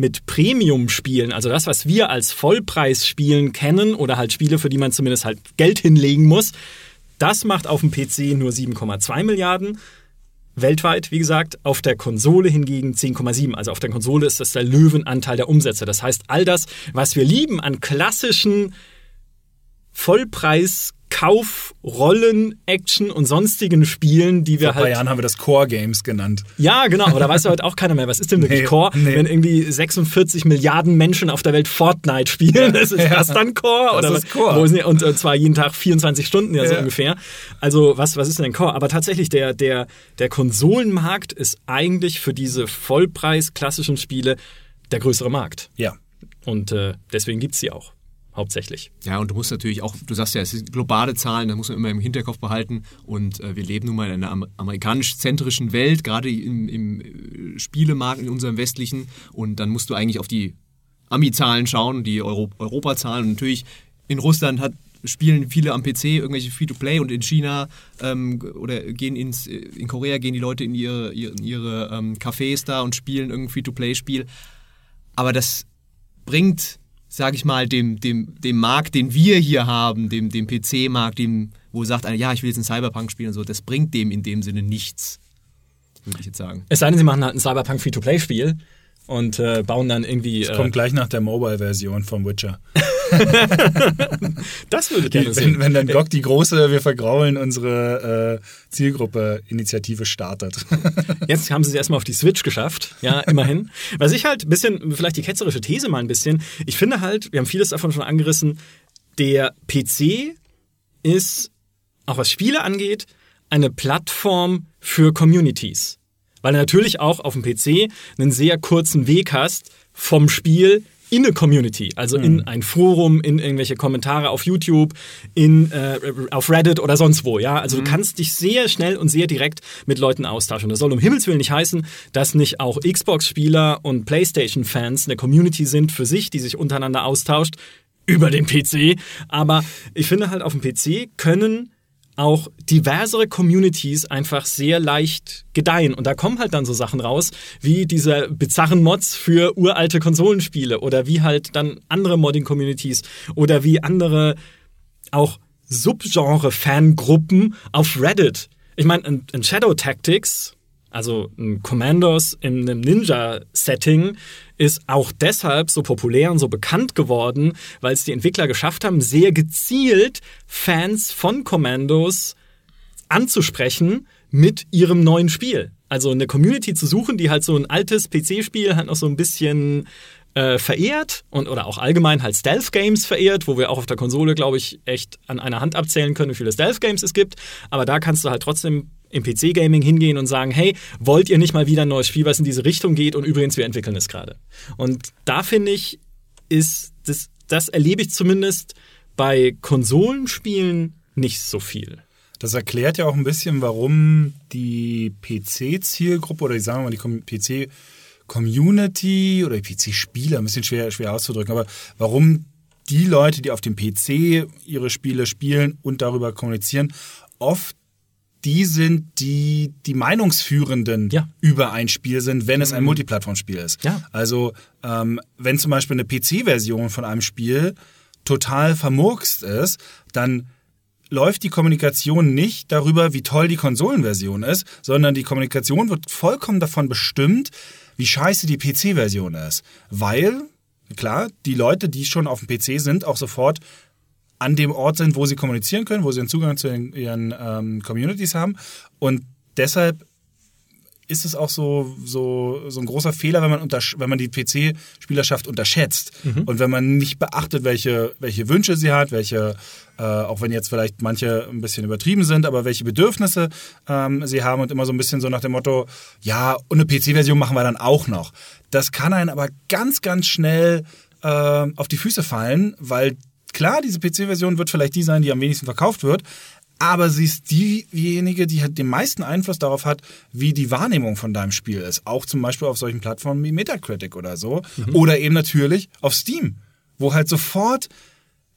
mit Premium-Spielen, also das, was wir als Vollpreisspielen kennen oder halt Spiele, für die man zumindest halt Geld hinlegen muss, das macht auf dem PC nur 7,2 Milliarden. Weltweit, wie gesagt, auf der Konsole hingegen 10,7. Also auf der Konsole ist das der Löwenanteil der Umsätze. Das heißt, all das, was wir lieben an klassischen Vollpreis Kauf, Rollen, Action und sonstigen Spielen, die wir Vor ein paar halt Jahren haben wir das Core Games genannt. ja, genau, aber da weiß ja heute auch keiner mehr, was ist denn wirklich Nee, Core, nee. wenn irgendwie 46 Milliarden Menschen auf der Welt Fortnite spielen. ist, ist das dann Core? Das oder ist? Core. Wo sind, und äh, zwar jeden Tag 24 Stunden ja so Ja. ungefähr. Also was, was ist denn Core? Aber tatsächlich, der, der, der Konsolenmarkt ist eigentlich für diese Vollpreis-klassischen Spiele der größere Markt. Ja. Und äh, deswegen gibt's sie auch. Hauptsächlich. Ja, und du musst natürlich auch, du sagst ja, es sind globale Zahlen, da muss man immer im Hinterkopf behalten. Und äh, wir leben nun mal in einer am amerikanisch-zentrischen Welt, gerade im, im äh, Spielemarkt, in unserem westlichen. Und dann musst du eigentlich auf die Ami-Zahlen schauen, die Euro Europa-Zahlen. Und natürlich in Russland hat, spielen viele am PC irgendwelche Free-to-Play und in China ähm, oder gehen ins, in Korea gehen die Leute in ihre, ihre, ihre ähm, Cafés da und spielen irgendein Free-to-Play-Spiel. Aber das bringt, sage ich mal, dem, dem, dem Markt, den wir hier haben, dem, dem PC-Markt, dem, wo sagt einer, ja, ich will jetzt einen Cyberpunk spielen und so, das bringt dem in dem Sinne nichts, würde ich jetzt sagen. Es sei denn, sie machen halt ein Cyberpunk Free-to-Play-Spiel und äh, bauen dann irgendwie. Das Äh, kommt gleich nach der Mobile-Version vom Witcher. [LAUGHS] das würde gerne sehen. wenn, wenn dann GOG die große Wir vergraulen unsere äh, Zielgruppe-Initiative startet. [LAUGHS] Jetzt haben sie es erstmal auf die Switch geschafft, ja, immerhin. Was ich halt ein bisschen, vielleicht die ketzerische These mal ein bisschen, ich finde halt, wir haben vieles davon schon angerissen, der PC ist, auch was Spiele angeht, eine Plattform für Communities. Weil du natürlich auch auf dem PC einen sehr kurzen Weg hast vom Spiel in eine Community, also in ein Forum, in irgendwelche Kommentare auf YouTube, in äh, auf Reddit oder sonst wo, ja. Also du kannst dich sehr schnell und sehr direkt mit Leuten austauschen. Das soll um Himmels Willen nicht heißen, dass nicht auch Xbox-Spieler und PlayStation-Fans eine Community sind für sich, die sich untereinander austauscht über den PC. Aber ich finde halt auf dem PC können auch diversere Communities einfach sehr leicht gedeihen. Und da kommen halt dann so Sachen raus, wie diese bizarren Mods für uralte Konsolenspiele oder wie halt dann andere Modding-Communities oder wie andere auch Subgenre-Fangruppen auf Reddit. Ich meine, in, in Shadow Tactics, also Commandos in einem Ninja-Setting, ist auch deshalb so populär und so bekannt geworden, weil es die Entwickler geschafft haben, sehr gezielt Fans von Commandos anzusprechen mit ihrem neuen Spiel. Also eine Community zu suchen, die halt so ein altes PC-Spiel halt noch so ein bisschen äh, verehrt und oder auch allgemein halt Stealth-Games verehrt, wo wir auch auf der Konsole, glaube ich, echt an einer Hand abzählen können, wie viele Stealth-Games es gibt. Aber da kannst du halt trotzdem im PC-Gaming hingehen und sagen, hey, wollt ihr nicht mal wieder ein neues Spiel, was in diese Richtung geht? Und übrigens, wir entwickeln es gerade. Und da finde ich, ist das, das erlebe ich zumindest bei Konsolenspielen nicht so viel. Das erklärt ja auch ein bisschen, warum die PC-Zielgruppe oder ich sage mal die PC-Community oder die PC-Spieler, ein bisschen schwer, schwer auszudrücken, aber warum die Leute, die auf dem PC ihre Spiele spielen und darüber kommunizieren, oft die sind, die die Meinungsführenden Ja. über ein Spiel sind, wenn es ein Multiplattformspiel ist. Ja. Also ähm, wenn zum Beispiel eine PC-Version von einem Spiel total vermurkst ist, dann läuft die Kommunikation nicht darüber, wie toll die Konsolenversion ist, sondern die Kommunikation wird vollkommen davon bestimmt, wie scheiße die PC-Version ist. Weil, klar, die Leute, die schon auf dem PC sind, auch sofort an dem Ort sind, wo sie kommunizieren können, wo sie einen Zugang zu den, ihren ähm, Communities haben. Und deshalb ist es auch so, so, so ein großer Fehler, wenn man, wenn man die PC-Spielerschaft unterschätzt und wenn man nicht beachtet, welche, welche Wünsche sie hat, welche, äh, auch wenn jetzt vielleicht manche ein bisschen übertrieben sind, aber welche Bedürfnisse ähm, sie haben und immer so ein bisschen so nach dem Motto, ja, und eine PC-Version machen wir dann auch noch. Das kann einen aber ganz, ganz schnell äh, auf die Füße fallen, weil klar, diese PC-Version wird vielleicht die sein, die am wenigsten verkauft wird, aber sie ist diejenige, die halt den meisten Einfluss darauf hat, wie die Wahrnehmung von deinem Spiel ist. Auch zum Beispiel auf solchen Plattformen wie Metacritic oder so. Oder eben natürlich auf Steam, wo halt sofort,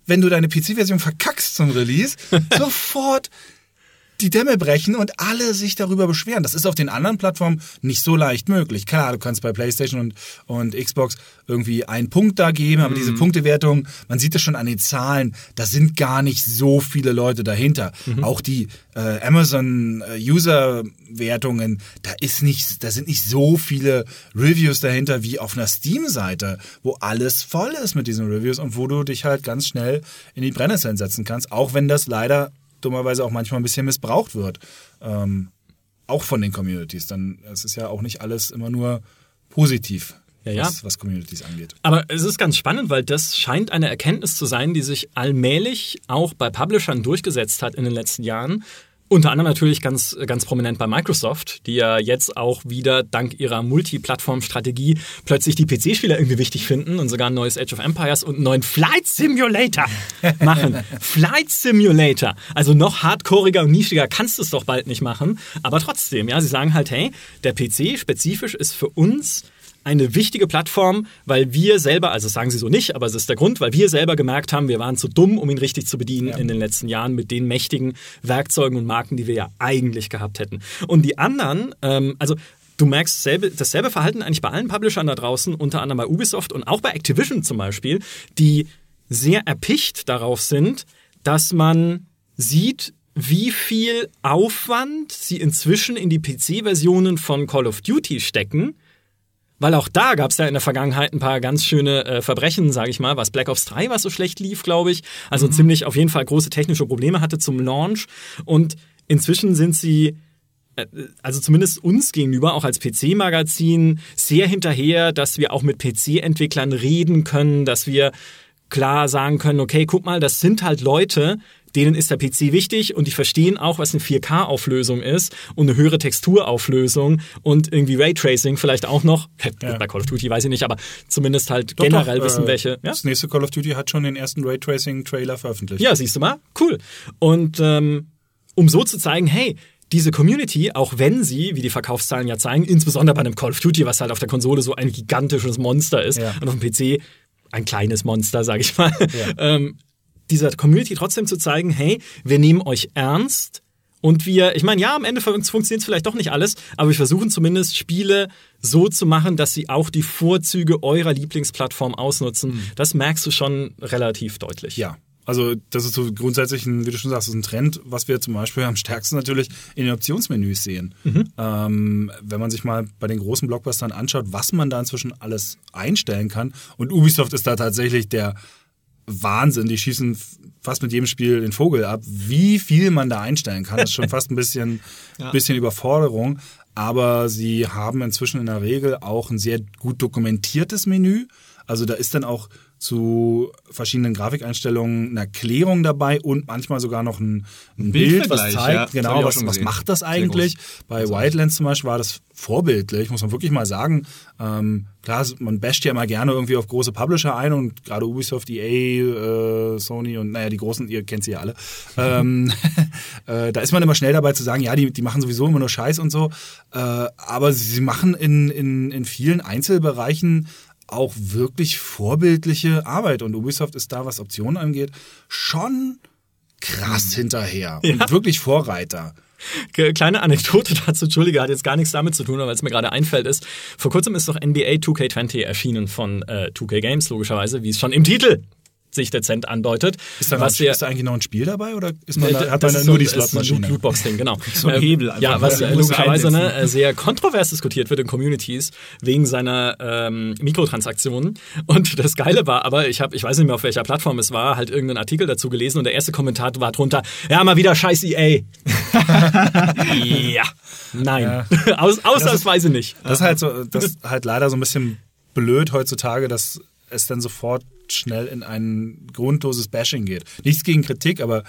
wenn du deine PC-Version verkackst zum Release, [LAUGHS] sofort die Dämme brechen und alle sich darüber beschweren. Das ist auf den anderen Plattformen nicht so leicht möglich. Klar, du kannst bei PlayStation und, und Xbox irgendwie einen Punkt da geben, aber diese Punktewertung, man sieht das schon an den Zahlen, da sind gar nicht so viele Leute dahinter. Auch die äh, Amazon äh, User-Wertungen, da ist nicht, da sind nicht so viele Reviews dahinter wie auf einer Steam-Seite, wo alles voll ist mit diesen Reviews und wo du dich halt ganz schnell in die Brennnesseln setzen kannst, auch wenn das leider dummerweise auch manchmal ein bisschen missbraucht wird. Ähm, auch von den Communities. Dann es ist ja auch nicht alles immer nur positiv, Ja, ja. Was, was Communities angeht. Aber es ist ganz spannend, weil das scheint eine Erkenntnis zu sein, die sich allmählich auch bei Publishern durchgesetzt hat in den letzten Jahren. Unter anderem natürlich ganz, ganz prominent bei Microsoft, die ja jetzt auch wieder dank ihrer Multiplattform-Strategie plötzlich die PC-Spieler irgendwie wichtig finden und sogar ein neues Age of Empires und einen neuen Flight Simulator [LAUGHS] machen. Flight Simulator. Also noch hardcoreiger und nischiger kannst du es doch bald nicht machen. Aber trotzdem, ja, sie sagen halt, hey, der PC spezifisch ist für uns eine wichtige Plattform, weil wir selber, also sagen sie so nicht, aber es ist der Grund, weil wir selber gemerkt haben, wir waren zu dumm, um ihn richtig zu bedienen in den letzten Jahren mit den mächtigen Werkzeugen und Marken, die wir ja eigentlich gehabt hätten. Und die anderen, ähm, also Du merkst dasselbe, dasselbe Verhalten eigentlich bei allen Publishern da draußen, unter anderem bei Ubisoft und auch bei Activision zum Beispiel, die sehr erpicht darauf sind, dass man sieht, wie viel Aufwand sie inzwischen in die PC-Versionen von Call of Duty stecken, weil auch da gab es ja in der Vergangenheit ein paar ganz schöne äh, Verbrechen, sage ich mal, was Black Ops 3, was so schlecht lief, glaube ich. Also ziemlich auf jeden Fall große technische Probleme hatte zum Launch. Und inzwischen sind sie, äh, also zumindest uns gegenüber, auch als PC-Magazin, sehr hinterher, dass wir auch mit PC-Entwicklern reden können, dass wir klar sagen können, okay, guck mal, das sind halt Leute, denen ist der PC wichtig und die verstehen auch, was eine 4K-Auflösung ist und eine höhere Texturauflösung und irgendwie Raytracing vielleicht auch noch. Ja. Bei Call of Duty weiß ich nicht, aber zumindest halt Doch, generell doch, wissen äh, welche. Ja? Das nächste Call of Duty hat schon den ersten Raytracing-Trailer veröffentlicht. ja, siehst du mal, cool. Und ähm, um so zu zeigen, hey, diese Community, auch wenn sie, wie die Verkaufszahlen ja zeigen, insbesondere bei einem Call of Duty, was halt auf der Konsole so ein gigantisches Monster ist Ja. und auf dem PC ein kleines Monster, sag ich mal, [LAUGHS] ähm, dieser Community trotzdem zu zeigen, hey, wir nehmen euch ernst und wir, ich meine, ja, am Ende funktioniert es vielleicht doch nicht alles, aber wir versuchen zumindest Spiele so zu machen, dass sie auch die Vorzüge eurer Lieblingsplattform ausnutzen. Das merkst du schon relativ deutlich. Ja. Also das ist so grundsätzlich, ein, wie du schon sagst, ist ein Trend, was wir zum Beispiel am stärksten natürlich in den Optionsmenüs sehen. Ähm, wenn man sich mal bei den großen Blockbustern anschaut, was man da inzwischen alles einstellen kann. Und Ubisoft ist da tatsächlich der Wahnsinn. Die schießen fast mit jedem Spiel den Vogel ab. Wie viel man da einstellen kann, ist schon [LAUGHS] fast ein bisschen, bisschen Überforderung. aber sie haben inzwischen in der Regel auch ein sehr gut dokumentiertes Menü. Also da ist dann auch zu verschiedenen Grafikeinstellungen eine Erklärung dabei und manchmal sogar noch ein, ein Bild, was zeigt, ja. Genau, was, was macht das eigentlich. Bei Wildlands zum Beispiel war das vorbildlich, muss man wirklich mal sagen. Ähm, klar, man basht ja immer gerne irgendwie auf große Publisher ein und gerade Ubisoft, EA, äh, Sony und naja, die großen, ihr kennt sie ja alle. ähm, [LAUGHS] äh, da ist man immer schnell dabei zu sagen, ja, die, die machen sowieso immer nur Scheiß und so. Äh, aber sie machen in, in, in vielen Einzelbereichen auch wirklich vorbildliche Arbeit. Und Ubisoft ist da, was Optionen angeht, schon krass hinterher und wirklich Vorreiter. Kleine Anekdote [LAUGHS] dazu, Entschuldige, hat jetzt gar nichts damit zu tun, aber es mir gerade einfällt, ist, vor kurzem ist doch NBA 2K20 erschienen von äh, 2K Games, logischerweise, wie es schon im Titel sich dezent andeutet. Ist da, was wir, ist da eigentlich noch ein Spiel dabei oder ist man da, hat das man nur so- die ein Slotmaschine? Lootbox-Ding, genau. [LAUGHS] So ein Ähm, Hebel einfach. Ja, was Ja, äh, logischerweise ne, äh, sehr kontrovers diskutiert wird in Communities wegen seiner ähm, Mikrotransaktionen. Und das Geile war aber, ich habe, ich weiß nicht mehr auf welcher Plattform es war, halt irgendeinen Artikel dazu gelesen und der erste Kommentar war drunter, ja, mal wieder scheiß EA. [LAUGHS] ja. Nein. [LAUGHS] Aus, ausnahmsweise nicht. Das ist halt so, das ist halt leider so ein bisschen blöd heutzutage, dass es dann sofort schnell in ein grundloses Bashing geht. Nichts gegen Kritik, aber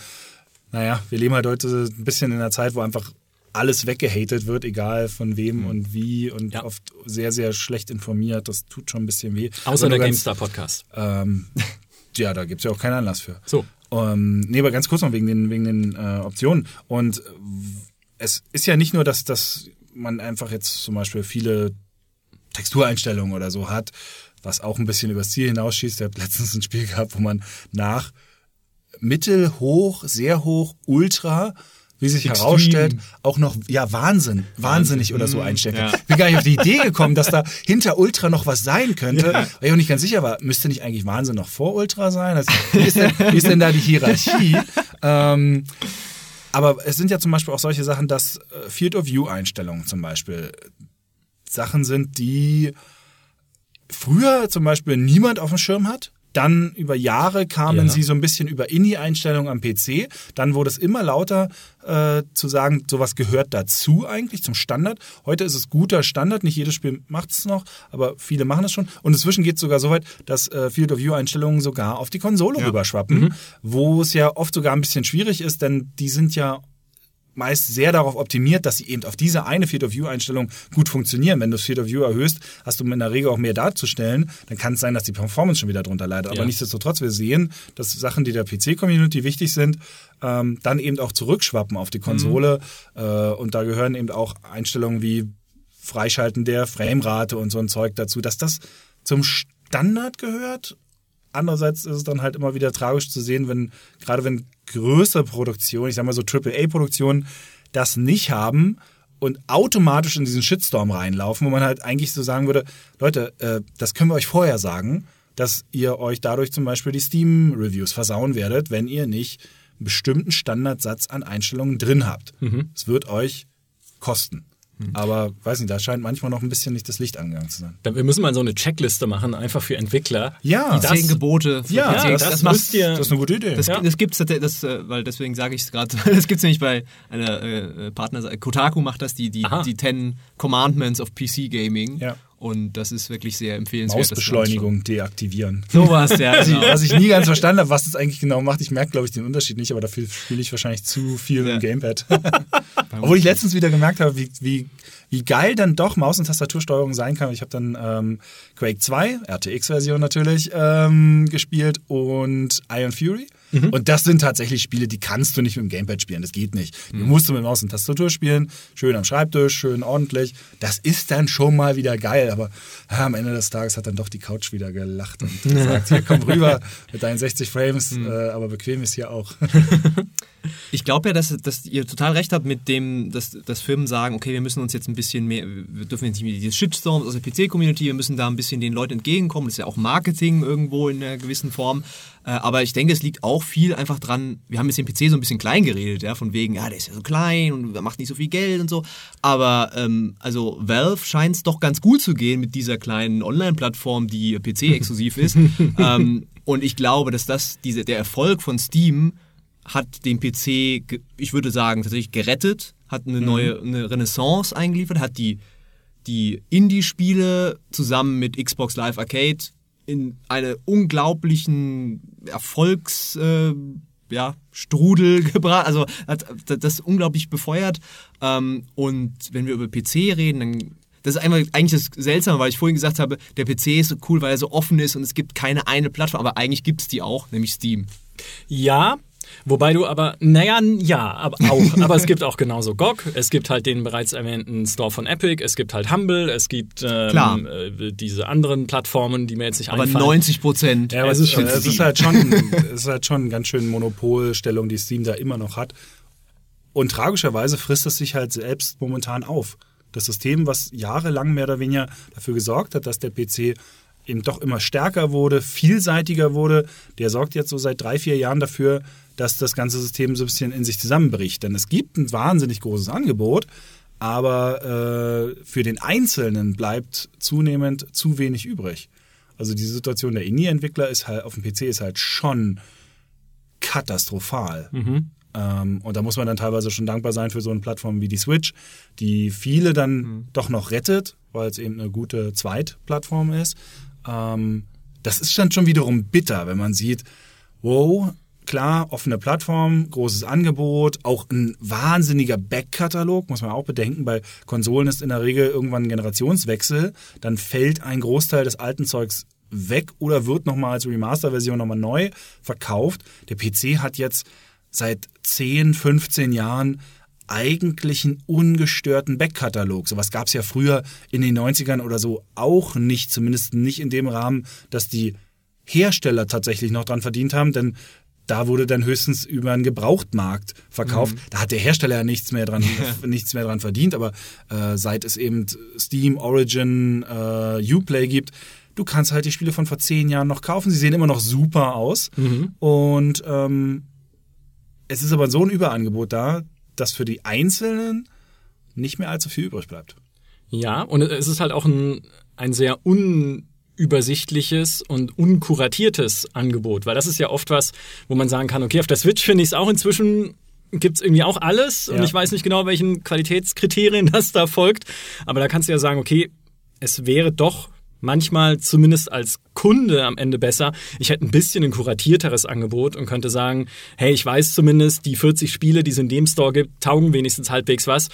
naja, wir leben halt heute ein bisschen in einer Zeit, wo einfach alles weggehatet wird, egal von wem und wie und Mhm. Ja. oft sehr, sehr schlecht informiert. Das tut schon ein bisschen weh. Außer Aber der GameStar-Podcast. Ähm, ja, da gibt's ja auch keinen Anlass für. So. Ähm, nee, aber ganz kurz noch wegen den, wegen den äh, Optionen. Und es ist ja nicht nur, dass, dass man einfach jetzt zum Beispiel viele Textureinstellungen oder so hat, was auch ein bisschen übers Ziel hinausschießt. Ich habe letztens ein Spiel gehabt, wo man nach mittel, hoch, sehr hoch, ultra, wie sich Extrem. herausstellt, auch noch, ja, Wahnsinn, wahnsinnig oder so Mhm, einstellen kann. ja. Ich bin gar nicht auf die Idee gekommen, dass da hinter Ultra noch was sein könnte, weil ich auch nicht ganz sicher war. Müsste nicht eigentlich Wahnsinn noch vor Ultra sein? Also, wie, ist denn, wie ist denn da die Hierarchie? ähm, aber es sind ja zum Beispiel auch solche Sachen, dass äh, Field of View Einstellungen zum Beispiel Sachen sind, die früher zum Beispiel niemand auf dem Schirm hat. Dann über Jahre kamen Ja. sie so ein bisschen über INI-Einstellungen am PC. Dann wurde es immer lauter äh, zu sagen, sowas gehört dazu eigentlich zum Standard. Heute ist es guter Standard. Nicht jedes Spiel macht es noch, aber viele machen es schon. Und inzwischen geht es sogar so weit, dass äh, Field of View-Einstellungen sogar auf die Konsole rüberschwappen, wo es ja oft sogar ein bisschen schwierig ist, denn die sind ja meist sehr darauf optimiert, dass sie eben auf diese eine Field of View Einstellung gut funktionieren. Wenn du das Field of View erhöhst, hast du in der Regel auch mehr darzustellen. Dann kann es sein, dass die Performance schon wieder drunter leidet. Aber Ja. nichtsdestotrotz, wir sehen, dass Sachen, die der PC-Community wichtig sind, ähm, dann eben auch zurückschwappen auf die Konsole. Äh, und da gehören eben auch Einstellungen wie Freischalten der Framerate und so ein Zeug dazu, dass das zum Standard gehört Andererseits ist es dann halt immer wieder tragisch zu sehen, wenn, gerade wenn größere Produktionen, ich sag mal so AAA-Produktionen, das nicht haben und automatisch in diesen Shitstorm reinlaufen, wo man halt eigentlich so sagen würde, Leute, äh, das können wir euch vorher sagen, dass ihr euch dadurch zum Beispiel die Steam-Reviews versauen werdet, wenn ihr nicht einen bestimmten Standardsatz an Einstellungen drin habt. Es wird euch kosten. Aber weiß nicht, da scheint manchmal noch ein bisschen nicht das Licht angegangen zu sein. Wir müssen mal so eine Checkliste machen, einfach für Entwickler. Ja, die das, Zehn Gebote. für Ja, PCs. das macht- müsst ihr- das ist eine gute Idee. Das, Ja. das gibt's tatsächlich, das, äh, weil deswegen sage ich es gerade, [LAUGHS] das gibt's nämlich bei einer äh, Partner, Kotaku macht das, die, die, Aha. die 10 Commandments of PC Gaming. Ja. Und das ist wirklich sehr empfehlenswert. das Mausbeschleunigung deaktivieren. anzuschauen. Sowas, ja. Was ich, Genau. was ich nie ganz verstanden habe, was das eigentlich genau macht. Ich merke, glaube ich, den Unterschied nicht, aber dafür spiele ich wahrscheinlich zu viel Ja. im Gamepad. [LAUGHS] Obwohl ich letztens wieder gemerkt habe, wie, wie, wie geil dann doch Maus- und Tastatursteuerung sein kann. Ich habe dann ähm, Quake 2, RTX-Version natürlich, ähm, gespielt und Iron Fury. Und das sind tatsächlich Spiele, die kannst du nicht mit dem Gamepad spielen. Das geht nicht. Du musst du mit Maus und Tastatur spielen, schön am Schreibtisch, schön ordentlich. Das ist dann schon mal wieder geil. Aber ja, am Ende des Tages hat dann doch die Couch wieder gelacht und [LAUGHS] gesagt, hier komm rüber [LAUGHS] mit deinen 60 Frames, äh, aber bequem ist hier auch. [LAUGHS] Ich glaube ja, dass, dass ihr total recht habt mit dem, dass, dass Firmen sagen, okay, wir müssen uns jetzt ein bisschen mehr, wir dürfen jetzt nicht mehr dieses Shitstorms aus der PC-Community, wir müssen da ein bisschen den Leuten entgegenkommen. Das ist ja auch Marketing irgendwo in einer gewissen Form. Äh, Aber ich denke, es liegt auch viel einfach dran, wir haben jetzt den PC so ein bisschen klein geredet, ja, von wegen, ja, der ist ja so klein und macht nicht so viel Geld und so. Aber ähm, also Valve scheint es doch ganz gut zu gehen mit dieser kleinen Online-Plattform, die PC-exklusiv ist. [LAUGHS] ähm, und ich glaube, dass das, diese, der Erfolg von Steam hat den PC, ich würde sagen, tatsächlich gerettet, hat eine neue eine Renaissance eingeliefert, hat die, die Indie-Spiele zusammen mit Xbox Live Arcade in eine unglaublichen Erfolgs... Äh, ja, [LAUGHS] gebracht, also hat das unglaublich befeuert. Ähm, und wenn wir über PC reden, dann das ist einfach eigentlich das Seltsame, weil ich vorhin gesagt habe, der PC ist so cool, weil er so offen ist und es gibt keine eine Plattform, aber eigentlich gibt es die auch, nämlich Steam. Ja, Wobei du aber, naja, ja, aber auch. [LAUGHS] aber es gibt auch genauso GOG, es gibt halt den bereits erwähnten Store von Epic, es gibt halt Humble, es gibt ähm, äh, diese anderen Plattformen, die mir jetzt nicht aber einfallen. 90 Prozent. Ja, aber es ist, schon, [LAUGHS] es ist halt schon, es ist halt schon ganz schön Monopolstellung, die Steam da immer noch hat. Und tragischerweise frisst es sich halt selbst momentan auf. Das System, was jahrelang mehr oder weniger dafür gesorgt hat, dass der PC eben doch immer stärker wurde, vielseitiger wurde, der sorgt jetzt so seit drei, vier Jahren dafür, dass das ganze System so ein bisschen in sich zusammenbricht. Denn es gibt ein wahnsinnig großes Angebot, aber äh, für den Einzelnen bleibt zunehmend zu wenig übrig. Also die Situation der Indie-Entwickler ist halt auf dem PC ist halt schon katastrophal. Mhm. Ähm, und da muss man dann teilweise schon dankbar sein für so eine Plattform wie die Switch, die viele dann mhm. doch noch rettet, weil es eben eine gute Zweitplattform ist. Ähm, das ist dann schon wiederum bitter, wenn man sieht, wow, klar, offene Plattform, großes Angebot, auch ein wahnsinniger Backkatalog, muss man auch bedenken. Bei Konsolen ist in der Regel irgendwann ein Generationswechsel, dann fällt ein Großteil des alten Zeugs weg oder wird nochmal als Remaster-Version nochmal neu verkauft. Der PC hat jetzt seit 10, 15 Jahren eigentlich einen ungestörten Backkatalog. Sowas gab es ja früher in den 90ern oder so auch nicht, zumindest nicht in dem Rahmen, dass die Hersteller tatsächlich noch dran verdient haben, denn da wurde dann höchstens über einen Gebrauchtmarkt verkauft. Mhm. Da hat der Hersteller ja nichts mehr dran, [LAUGHS] nichts mehr dran verdient, aber äh, seit es eben Steam, Origin, äh, Uplay gibt, du kannst halt die Spiele von vor zehn Jahren noch kaufen. Sie sehen immer noch super aus. Mhm. Und ähm, es ist aber so ein Überangebot da, dass für die Einzelnen nicht mehr allzu viel übrig bleibt. Ja, und es ist halt auch ein, ein sehr unübersichtliches und unkuratiertes Angebot, weil das ist ja oft was, wo man sagen kann, okay, auf der Switch finde ich es auch inzwischen gibt es irgendwie auch alles und ja. ich weiß nicht genau, welchen Qualitätskriterien [LAUGHS] das da folgt, aber da kannst du ja sagen, okay, es wäre doch manchmal zumindest als Kunde am Ende besser. Ich hätte ein bisschen ein kuratierteres Angebot und könnte sagen, hey, ich weiß zumindest, die 40 Spiele, die es in dem Store gibt, taugen wenigstens halbwegs was.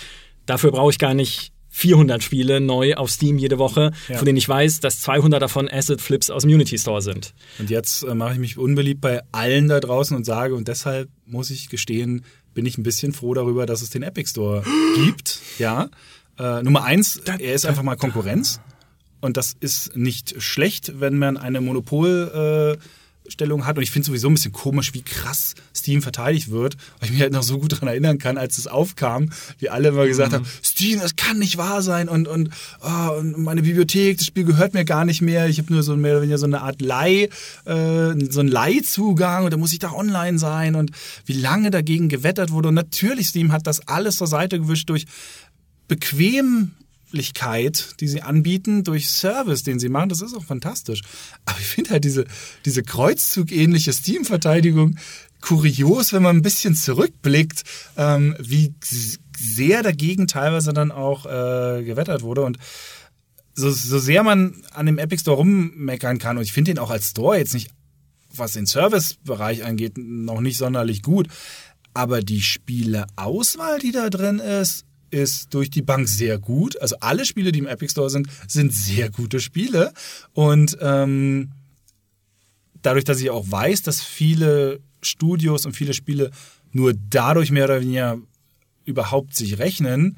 Dafür brauche ich gar nicht 400 Spiele neu auf Steam jede Woche, ja. von denen ich weiß, dass 200 davon Asset Flips aus dem Unity Store sind. Und jetzt äh, mache ich mich unbeliebt bei allen da draußen und sage, und deshalb muss ich gestehen, bin ich ein bisschen froh darüber, dass es den Epic Store [GASPS] gibt. Ja. Äh, Nummer eins, er ist einfach mal Konkurrenz. Und das ist nicht schlecht, wenn man eine Monopolstellung äh, hat. Und ich finde sowieso ein bisschen komisch, wie krass Steam verteidigt wird. Weil ich mich halt noch so gut daran erinnern kann, als es aufkam, wie alle immer gesagt mhm. haben, Steam, das kann nicht wahr sein. Und, und, oh, und meine Bibliothek, das Spiel gehört mir gar nicht mehr. Ich habe nur so mehr oder weniger so eine Art Leih, äh, so einen Leihzugang und da muss ich da online sein. Und wie lange dagegen gewettert wurde. Und natürlich, Steam hat das alles zur Seite gewischt durch bequem die sie anbieten, durch Service, den sie machen, das ist auch fantastisch. Aber ich finde halt diese, diese Kreuzzug-ähnliche Steam-Verteidigung kurios, wenn man ein bisschen zurückblickt, ähm, wie sehr dagegen teilweise dann auch äh, gewettert wurde. Und so, so sehr man an dem Epic Store rummeckern kann, und ich finde den auch als Store jetzt nicht, was den Service-Bereich angeht, noch nicht sonderlich gut. Aber die Spieleauswahl, die da drin ist, ist durch die Bank sehr gut. Also alle Spiele, die im Epic Store sind, sind sehr gute Spiele. Und ähm, dadurch, dass ich auch weiß, dass viele Studios und viele Spiele nur dadurch mehr oder weniger überhaupt sich rechnen,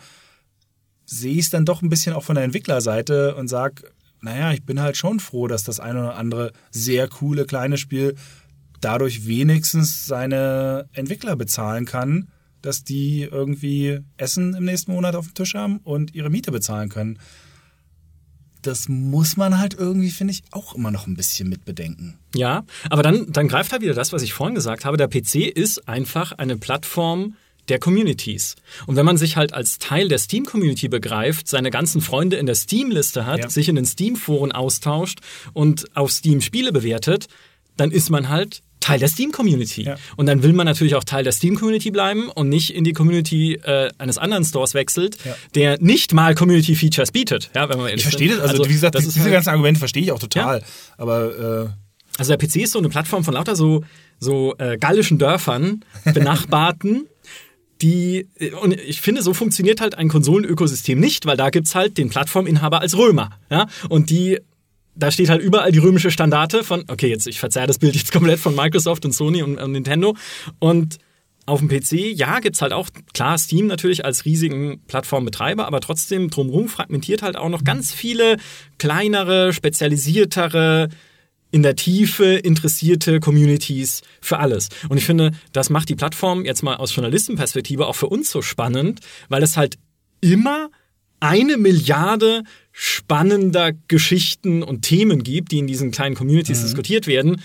sehe ich es dann doch ein bisschen auch von der Entwicklerseite und sage, naja, ich bin halt schon froh, dass das eine oder andere sehr coole kleine Spiel dadurch wenigstens seine Entwickler bezahlen kann dass die irgendwie Essen im nächsten Monat auf dem Tisch haben und ihre Miete bezahlen können. Das muss man halt irgendwie, finde ich, auch immer noch ein bisschen mitbedenken. Ja, aber dann, dann greift halt wieder das, was ich vorhin gesagt habe. Der PC ist einfach eine Plattform, der Communities. Und wenn man sich halt als Teil der Steam-Community begreift, seine ganzen Freunde in der Steam-Liste hat, ja. sich in den Steam-Foren austauscht und auf Steam Spiele bewertet, dann ist man halt Teil der Steam-Community. Ja. Und dann will man natürlich auch Teil der Steam-Community bleiben und nicht in die Community äh, eines anderen Stores wechselt, Ja. der nicht mal Community-Features bietet. Ja, wenn man Ich verstehe das, also, wie gesagt, das ist diese halt- ganzen Argumente verstehe ich auch total. Aber äh, Also der PC ist so eine Plattform von lauter so, so äh, gallischen Dörfern, [LAUGHS] benachbarten, die, äh, und ich finde, so funktioniert halt ein Konsolenökosystem nicht, weil da gibt's halt den Plattforminhaber als Römer. Ja? Und die, da steht halt überall die römische Standarte von, okay, jetzt, ich verzerre das Bild jetzt komplett von Microsoft und Sony und, und Nintendo. Und auf dem PC, ja, gibt's halt auch, klar, Steam natürlich als riesigen Plattformbetreiber, aber trotzdem drumherum fragmentiert halt auch noch ganz viele kleinere, spezialisiertere, in der Tiefe interessierte Communities für alles. Und ich finde, das macht die Plattform jetzt mal aus Journalistenperspektive auch für uns so spannend, weil es halt immer eine Milliarde spannender Geschichten und Themen gibt, die in diesen kleinen Communities diskutiert werden.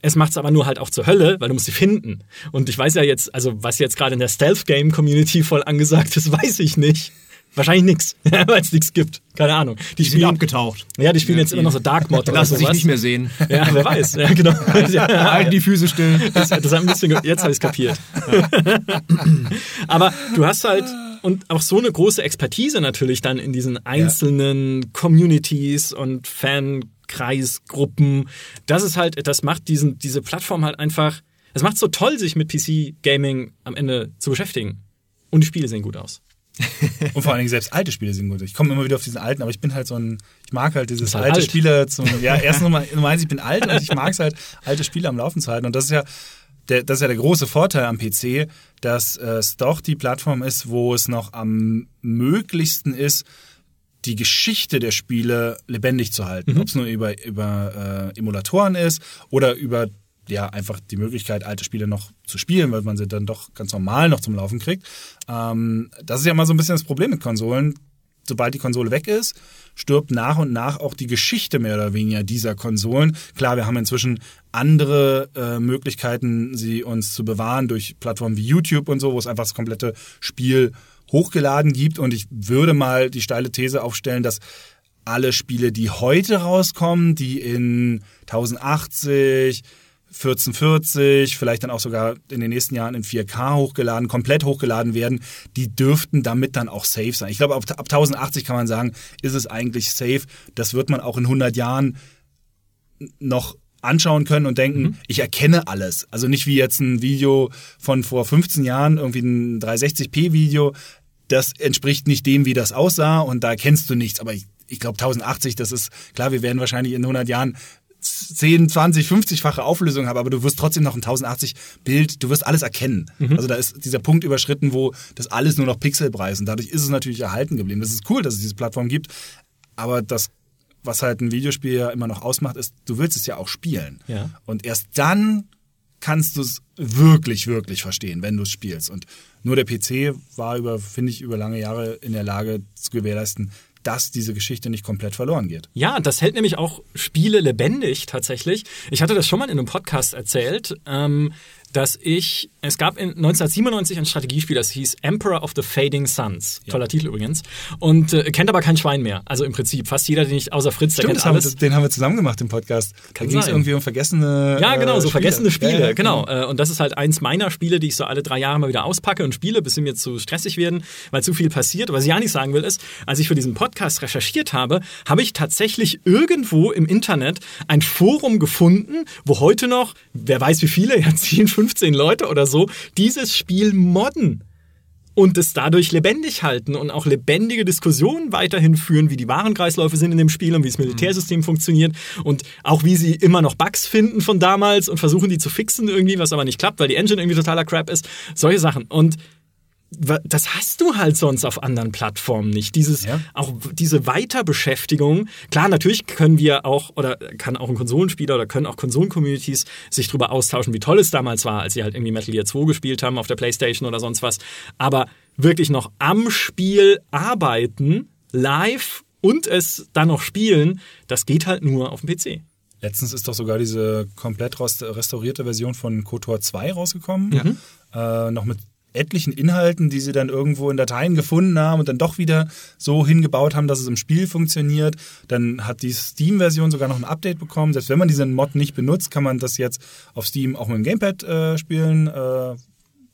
Es macht es aber nur halt auch zur Hölle, weil du musst sie finden. Und ich weiß ja jetzt, also was jetzt gerade in der Stealth-Game-Community voll angesagt ist, [LAUGHS] weiß ich nicht. Wahrscheinlich nix, [LAUGHS] weil es nichts gibt. Keine Ahnung. Die, Die sind spielen abgetaucht. Ja, die spielen jetzt immer noch so Dark Mod [LAUGHS] oder Lassen sich sowas. nicht mehr sehen. Ja, wer weiß. Ja, genau. Ja, Halten die Füße still. das, das hat ein bisschen, jetzt habe ich es kapiert. Aber du hast halt und auch so eine große Expertise natürlich dann in diesen einzelnen Communities und Fankreisgruppen. Das ist halt, das macht diesen, diese Plattform halt einfach, es macht so toll, sich mit PC-Gaming am Ende zu beschäftigen. Und die Spiele sehen gut aus. [LAUGHS] Und vor allen Dingen selbst alte Spiele sind gut. Ich komme immer wieder auf diesen alten, aber ich bin halt so ein, ich mag halt dieses alte alt. Spiele zum, ja, erst Nummer, Nummer eins, ich bin alt und ich mag es halt, alte Spiele am Laufen zu halten. Und das ist ja, der, das ist ja der große Vorteil am PC, dass äh, es doch die Plattform ist, wo es noch am möglichsten ist, die Geschichte der Spiele lebendig zu halten. Ob es nur über, über äh, Emulatoren ist oder über ja, einfach die Möglichkeit, alte Spiele noch zu spielen, weil man sie dann doch ganz normal noch zum Laufen kriegt. Ähm, das ist ja immer so ein bisschen das Problem mit Konsolen. Sobald die Konsole weg ist, stirbt nach und nach auch die Geschichte mehr oder weniger dieser Konsolen. Klar, wir haben inzwischen andere äh, Möglichkeiten, sie uns zu bewahren durch Plattformen wie YouTube und so, wo es einfach das komplette Spiel hochgeladen gibt. Und ich würde mal die steile These aufstellen, dass alle Spiele, die heute rauskommen, die in 1080, 1440, vielleicht dann auch sogar in den nächsten Jahren in 4K hochgeladen, komplett hochgeladen werden, die dürften damit dann auch safe sein. Ich glaube, ab, ab 1080 kann man sagen, ist es eigentlich safe. Das wird man auch in 100 Jahren noch anschauen können und denken, ich erkenne alles. Also nicht wie jetzt ein Video von vor 15 Jahren, irgendwie ein 360p-Video, das entspricht nicht dem, wie das aussah und da erkennst du nichts. Aber ich, ich glaube 1080, das ist, klar, wir werden wahrscheinlich in 100 Jahren 10, 20, 50-fache Auflösung haben, aber du wirst trotzdem noch ein 1080-Bild, du wirst alles erkennen. Also da ist dieser Punkt überschritten, wo das alles nur noch Pixelpreis und dadurch ist es natürlich erhalten geblieben. Das ist cool, dass es diese Plattform gibt, aber das was halt ein Videospiel ja immer noch ausmacht, ist, du willst es ja auch spielen. Ja. Und erst dann kannst du es wirklich, wirklich verstehen, wenn du es spielst. Und nur der PC war über, finde ich, über lange Jahre in der Lage zu gewährleisten, dass diese Geschichte nicht komplett verloren geht. Ja, das hält nämlich auch Spiele lebendig tatsächlich. Ich hatte das schon mal in einem Podcast erzählt, ähm, dass ich, es gab in 1997 ein Strategiespiel, das hieß Emperor of the Fading Suns. Toller Titel übrigens. Und äh, kennt aber kein Schwein mehr. Also im Prinzip fast jeder, den ich, außer Fritz, der Stimmt, kennt das haben alles. wir, den haben wir zusammen gemacht im Podcast. Kann da ging es irgendwie um vergessene Ja, genau, äh, so vergessene Spiele, Ja, ja, genau. Äh, Und das ist halt eins meiner Spiele, die ich so alle drei Jahre mal wieder auspacke und spiele, bis sie mir zu stressig werden, weil zu viel passiert. Was ich ja nicht sagen will, ist, als ich für diesen Podcast recherchiert habe, habe ich tatsächlich irgendwo im Internet ein Forum gefunden, wo heute noch, wer weiß wie viele, [LAUGHS] ja 10, 15 Leute oder so, dieses Spiel modden und es dadurch lebendig halten und auch lebendige Diskussionen weiterhin führen, wie die Warenkreisläufe sind in dem Spiel und wie das Militärsystem funktioniert und auch wie sie immer noch Bugs finden von damals und versuchen die zu fixen irgendwie, was aber nicht klappt, weil die Engine irgendwie totaler Crap ist. Solche Sachen. Und das hast du halt sonst auf anderen Plattformen nicht. Dieses, Ja. auch diese Weiterbeschäftigung. Klar, natürlich können wir auch, oder kann auch ein Konsolenspieler oder können auch Konsolen-Communities sich darüber austauschen, wie toll es damals war, als sie halt irgendwie Metal Gear 2 gespielt haben auf der Playstation oder sonst was. Aber wirklich noch am Spiel arbeiten, live und es dann noch spielen, das geht halt nur auf dem PC. Letztens ist doch sogar diese komplett restaurierte Version von KOTOR 2 rausgekommen. Äh, noch mit etlichen Inhalten, die sie dann irgendwo in Dateien gefunden haben und dann doch wieder so hingebaut haben, dass es im Spiel funktioniert. Dann hat die Steam-Version sogar noch ein Update bekommen. Selbst wenn man diesen Mod nicht benutzt, kann man das jetzt auf Steam auch mit dem Gamepad äh, spielen. Äh,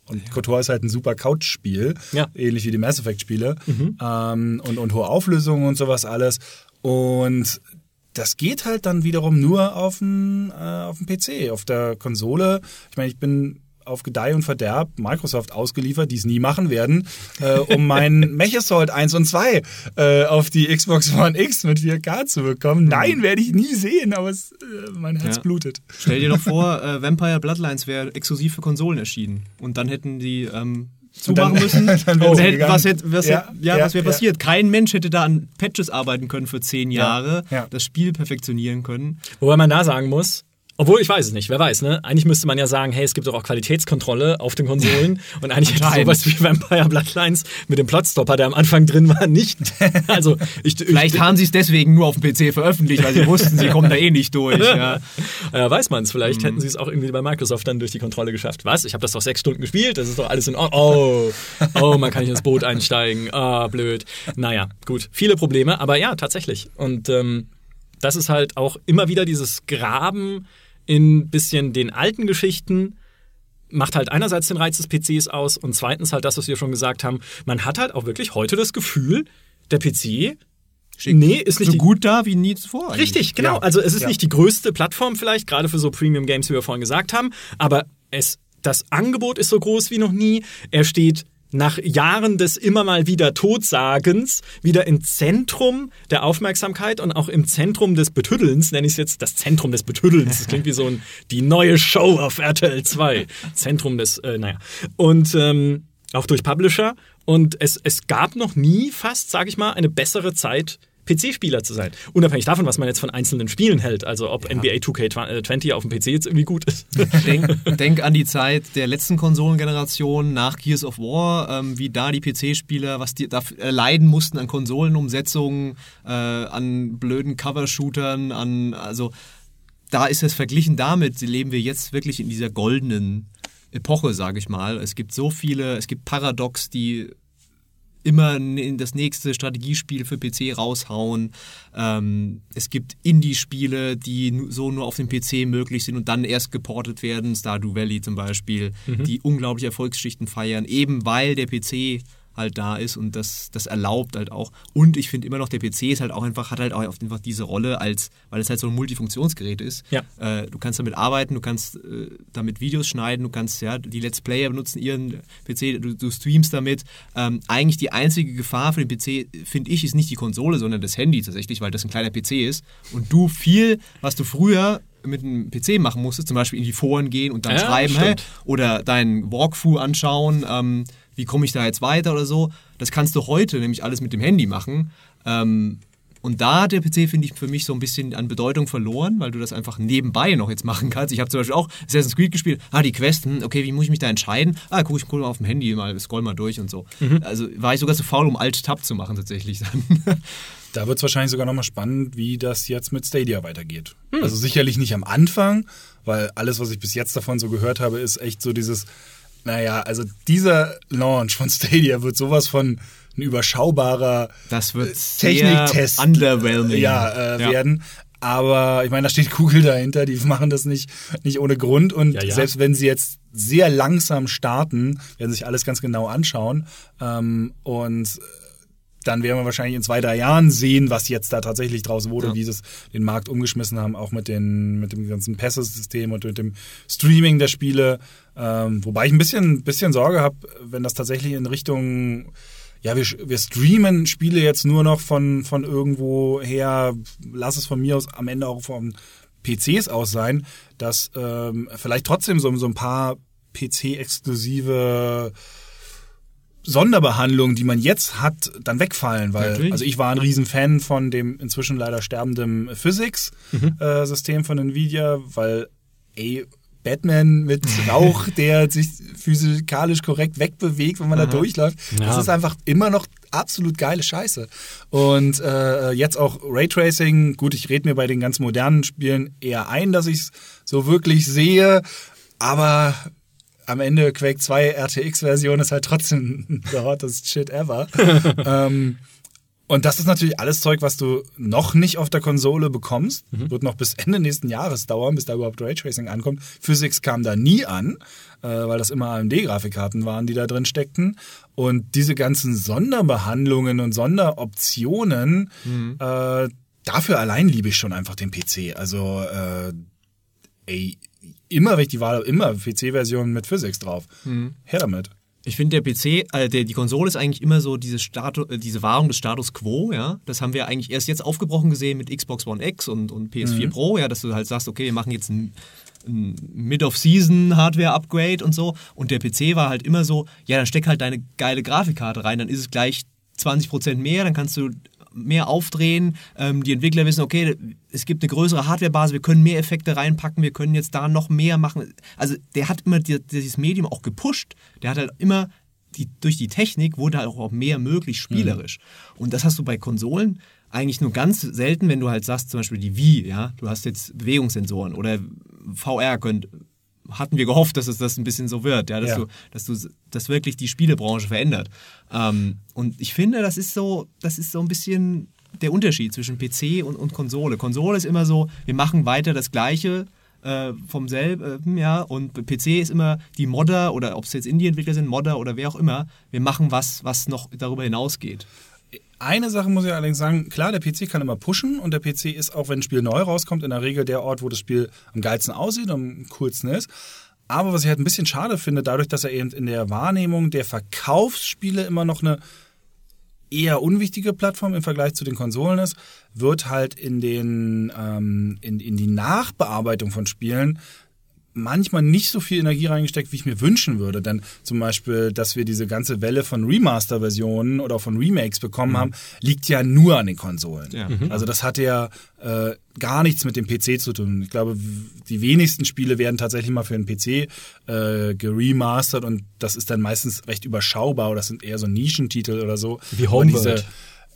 und ja. KOTOR ist halt ein super Couch-Spiel, ja. ähnlich wie die Mass Effect-Spiele. Mhm. Ähm, und, und hohe Auflösungen und sowas alles. Und das geht halt dann wiederum nur auf dem, äh, auf dem PC, auf der Konsole. Ich meine, ich bin auf Gedeih und Verderb Microsoft ausgeliefert, die es nie machen werden, äh, um mein [LAUGHS] Mechassault 1 und 2 äh, auf die Xbox One X mit 4K zu bekommen. Mhm. Nein, werde ich nie sehen, aber es, äh, mein Herz ja. blutet. Stell dir doch vor, [LAUGHS] äh, Vampire Bloodlines wäre exklusiv für Konsolen erschienen und dann hätten die ähm, zumachen [LAUGHS] dann, müssen. dann oh, hätte, was, hätte, was, ja, ja, ja, was wäre passiert? Kein Mensch hätte da an Patches arbeiten können für zehn Jahre, das Spiel perfektionieren können. Wobei man da sagen muss, obwohl, ich weiß es nicht, wer weiß, ne? Eigentlich müsste man ja sagen, hey, es gibt doch auch Qualitätskontrolle auf den Konsolen [LAUGHS] und eigentlich hätte sowas wie Vampire Bloodlines mit dem Plotstopper, der am Anfang drin war, nicht. [LAUGHS] Also, ich, Vielleicht ich, haben sie es deswegen nur auf dem PC veröffentlicht, weil sie [LAUGHS] wussten, sie kommen da eh nicht durch. Ja, ja weiß man es. Vielleicht mhm. hätten sie es auch irgendwie bei Microsoft dann durch die Kontrolle geschafft. Was? Ich habe das doch sechs Stunden gespielt, das ist doch alles in Ordnung. Oh, oh, man kann nicht ins Boot einsteigen. Ah, oh, blöd. Naja, gut. Viele Probleme, aber ja, tatsächlich. Und ähm, das ist halt auch immer wieder dieses Graben in bisschen den alten Geschichten macht halt einerseits den Reiz des PCs aus und zweitens halt das, was wir schon gesagt haben. Man hat halt auch wirklich heute das Gefühl, der PC Schick. Nee, ist nicht so gut da wie nie zuvor. Eigentlich. Richtig, genau. Ja. Also es ist ja. nicht die größte Plattform vielleicht, gerade für so Premium Games, wie wir vorhin gesagt haben, aber es das Angebot ist so groß wie noch nie. Er steht nach Jahren des immer mal wieder Totsagens wieder im Zentrum der Aufmerksamkeit und auch im Zentrum des Betüddelns, nenne ich es jetzt das Zentrum des Betüddelns. Das klingt wie so ein, die neue Show auf RTL 2. Zentrum des, äh, naja. Und ähm, auch durch Publisher. Und es, es gab noch nie fast, sage ich mal, eine bessere Zeit PC-Spieler zu sein. Unabhängig davon, was man jetzt von einzelnen Spielen hält. Also ob ja. NBA 2K20 auf dem PC jetzt irgendwie gut ist. Denk, [LAUGHS] denk an die Zeit der letzten Konsolengeneration nach Gears of War, ähm, wie da die PC-Spieler, was die da äh, leiden mussten an Konsolenumsetzungen, äh, an blöden Cover-Shootern, an also da ist es verglichen damit, leben wir jetzt wirklich in dieser goldenen Epoche, sage ich mal. Es gibt so viele, es gibt Paradox, die immer in das nächste Strategiespiel für PC raushauen. Ähm, es gibt Indie-Spiele, die so nur auf dem PC möglich sind und dann erst geportet werden. Stardew Valley zum Beispiel, mhm. die unglaubliche Erfolgsschichten feiern, eben weil der PC halt da ist und das, das erlaubt halt auch. Und ich finde immer noch, der PC ist halt auch einfach, hat halt auch einfach diese Rolle als, weil es halt so ein Multifunktionsgerät ist. Ja. Äh, du kannst damit arbeiten, du kannst äh, damit Videos schneiden, du kannst, ja, die Let's Player benutzen ihren PC, du, du streamst damit. Ähm, eigentlich die einzige Gefahr für den PC, finde ich, ist nicht die Konsole, sondern das Handy tatsächlich, weil das ein kleiner PC ist. Und du viel, was du früher mit einem PC machen musstest, zum Beispiel in die Foren gehen und dann ja, schreiben, hey, oder deinen Walkthrough anschauen, ähm, wie komme ich da jetzt weiter oder so. Das kannst du heute nämlich alles mit dem Handy machen. Ähm, und da hat der PC, finde ich, für mich so ein bisschen an Bedeutung verloren, weil du das einfach nebenbei noch jetzt machen kannst. Ich habe zum Beispiel auch Assassin's Creed gespielt. Ah, die Quest, hm, okay, wie muss ich mich da entscheiden? Ah, guck ich guck mal auf dem Handy, mal scroll mal durch und so. Mhm. Also war ich sogar zu faul, um Alt-Tab zu machen tatsächlich dann. [LAUGHS] Da wird es wahrscheinlich sogar nochmal spannend, wie das jetzt mit Stadia weitergeht. Hm. Also sicherlich nicht am Anfang, weil alles, was ich bis jetzt davon so gehört habe, ist echt so dieses, naja, also dieser Launch von Stadia wird sowas von ein überschaubarer das wird Techniktest underwhelming. Ja, äh, ja. werden. Aber ich meine, da steht [LAUGHS] Google dahinter, die machen das nicht, nicht ohne Grund. Und ja, ja. selbst wenn sie jetzt sehr langsam starten, werden sich alles ganz genau anschauen. Ähm, und dann werden wir wahrscheinlich in zwei, drei Jahren sehen, was jetzt da tatsächlich draus wurde, ja. wie sie es den Markt umgeschmissen haben, auch mit, den, mit dem ganzen Pässe-System und mit dem Streaming der Spiele. Ähm, wobei ich ein bisschen, bisschen Sorge habe, wenn das tatsächlich in Richtung ja, wir, wir streamen Spiele jetzt nur noch von, von irgendwo her, lass es von mir aus am Ende auch von PCs aus sein, dass ähm, vielleicht trotzdem so, so ein paar PC-exklusive Sonderbehandlungen, die man jetzt hat, dann wegfallen, weil Natürlich. also ich war ein Riesenfan von dem inzwischen leider sterbenden Physics-System mhm. äh, von Nvidia, weil ey, Batman mit [LAUGHS] Rauch, der sich physikalisch korrekt wegbewegt, wenn man Aha. da durchläuft. Ja. Das ist einfach immer noch absolut geile Scheiße. Und äh, jetzt auch Raytracing, gut, ich rede mir bei den ganz modernen Spielen eher ein, dass ich es so wirklich sehe, aber am Ende Quake 2 RTX-Version ist halt trotzdem [LAUGHS] the hottest shit ever. [LAUGHS] ähm, und das ist natürlich alles Zeug, was du noch nicht auf der Konsole bekommst. Mhm. Wird noch bis Ende nächsten Jahres dauern, bis da überhaupt Raytracing ankommt. Physics kam da nie an, äh, weil das immer AMD-Grafikkarten waren, die da drin steckten. Und diese ganzen Sonderbehandlungen und Sonderoptionen, mhm. äh, dafür allein liebe ich schon einfach den PC. Also, äh, ey, immer, wenn ich die Wahl habe, immer PC-Version mit Physics drauf. Mhm. Her damit. Ich finde, der PC, äh, der, die Konsole ist eigentlich immer so diese, Statu äh, diese Wahrung des Status Quo, ja. Das haben wir eigentlich erst jetzt aufgebrochen gesehen mit Xbox One X und, und PS4 mhm. Pro, ja, dass du halt sagst, okay, wir machen jetzt ein, ein Mid-of-Season-Hardware-Upgrade und so. Und der PC war halt immer so, ja, dann steck halt deine geile Grafikkarte rein, dann ist es gleich 20% mehr, dann kannst du mehr aufdrehen. Ähm, die Entwickler wissen, okay, es gibt eine größere Hardwarebasis, wir können mehr Effekte reinpacken, wir können jetzt da noch mehr machen. Also der hat immer die, dieses Medium auch gepusht. Der hat halt immer die, durch die Technik wurde halt auch mehr möglich spielerisch. Mhm. Und das hast du bei Konsolen eigentlich nur ganz selten, wenn du halt sagst, zum Beispiel die Wii, ja, du hast jetzt Bewegungssensoren oder VR könnt, hatten wir gehofft, dass es das ein bisschen so wird, ja, dass, ja. Du, dass du das wirklich die Spielebranche verändert. Ähm, und ich finde, das ist so, das ist so ein bisschen der Unterschied zwischen PC und, und Konsole. Konsole ist immer so, wir machen weiter das Gleiche äh, vom selben, äh, ja, und PC ist immer die Modder oder ob es jetzt Indie-Entwickler sind, Modder oder wer auch immer, wir machen was, was noch darüber hinausgeht. Eine Sache muss ich allerdings sagen, klar, der PC kann immer pushen und der PC ist, auch wenn ein Spiel neu rauskommt, in der Regel der Ort, wo das Spiel am geilsten aussieht und am coolsten ist. Aber was ich halt ein bisschen schade finde, dadurch, dass er eben in der Wahrnehmung der Verkaufsspiele immer noch eine eher unwichtige Plattform im Vergleich zu den Konsolen ist, wird halt in den ähm, in, in die Nachbearbeitung von Spielen manchmal nicht so viel Energie reingesteckt, wie ich mir wünschen würde. Denn zum Beispiel, dass wir diese ganze Welle von Remaster-Versionen oder von Remakes bekommen mhm. haben, liegt ja nur an den Konsolen. Ja. Mhm. Also das hatte ja äh, gar nichts mit dem PC zu tun. Ich glaube, die wenigsten Spiele werden tatsächlich mal für den PC äh, geremastert und das ist dann meistens recht überschaubar oder das sind eher so Nischentitel oder so. Wie Homebird.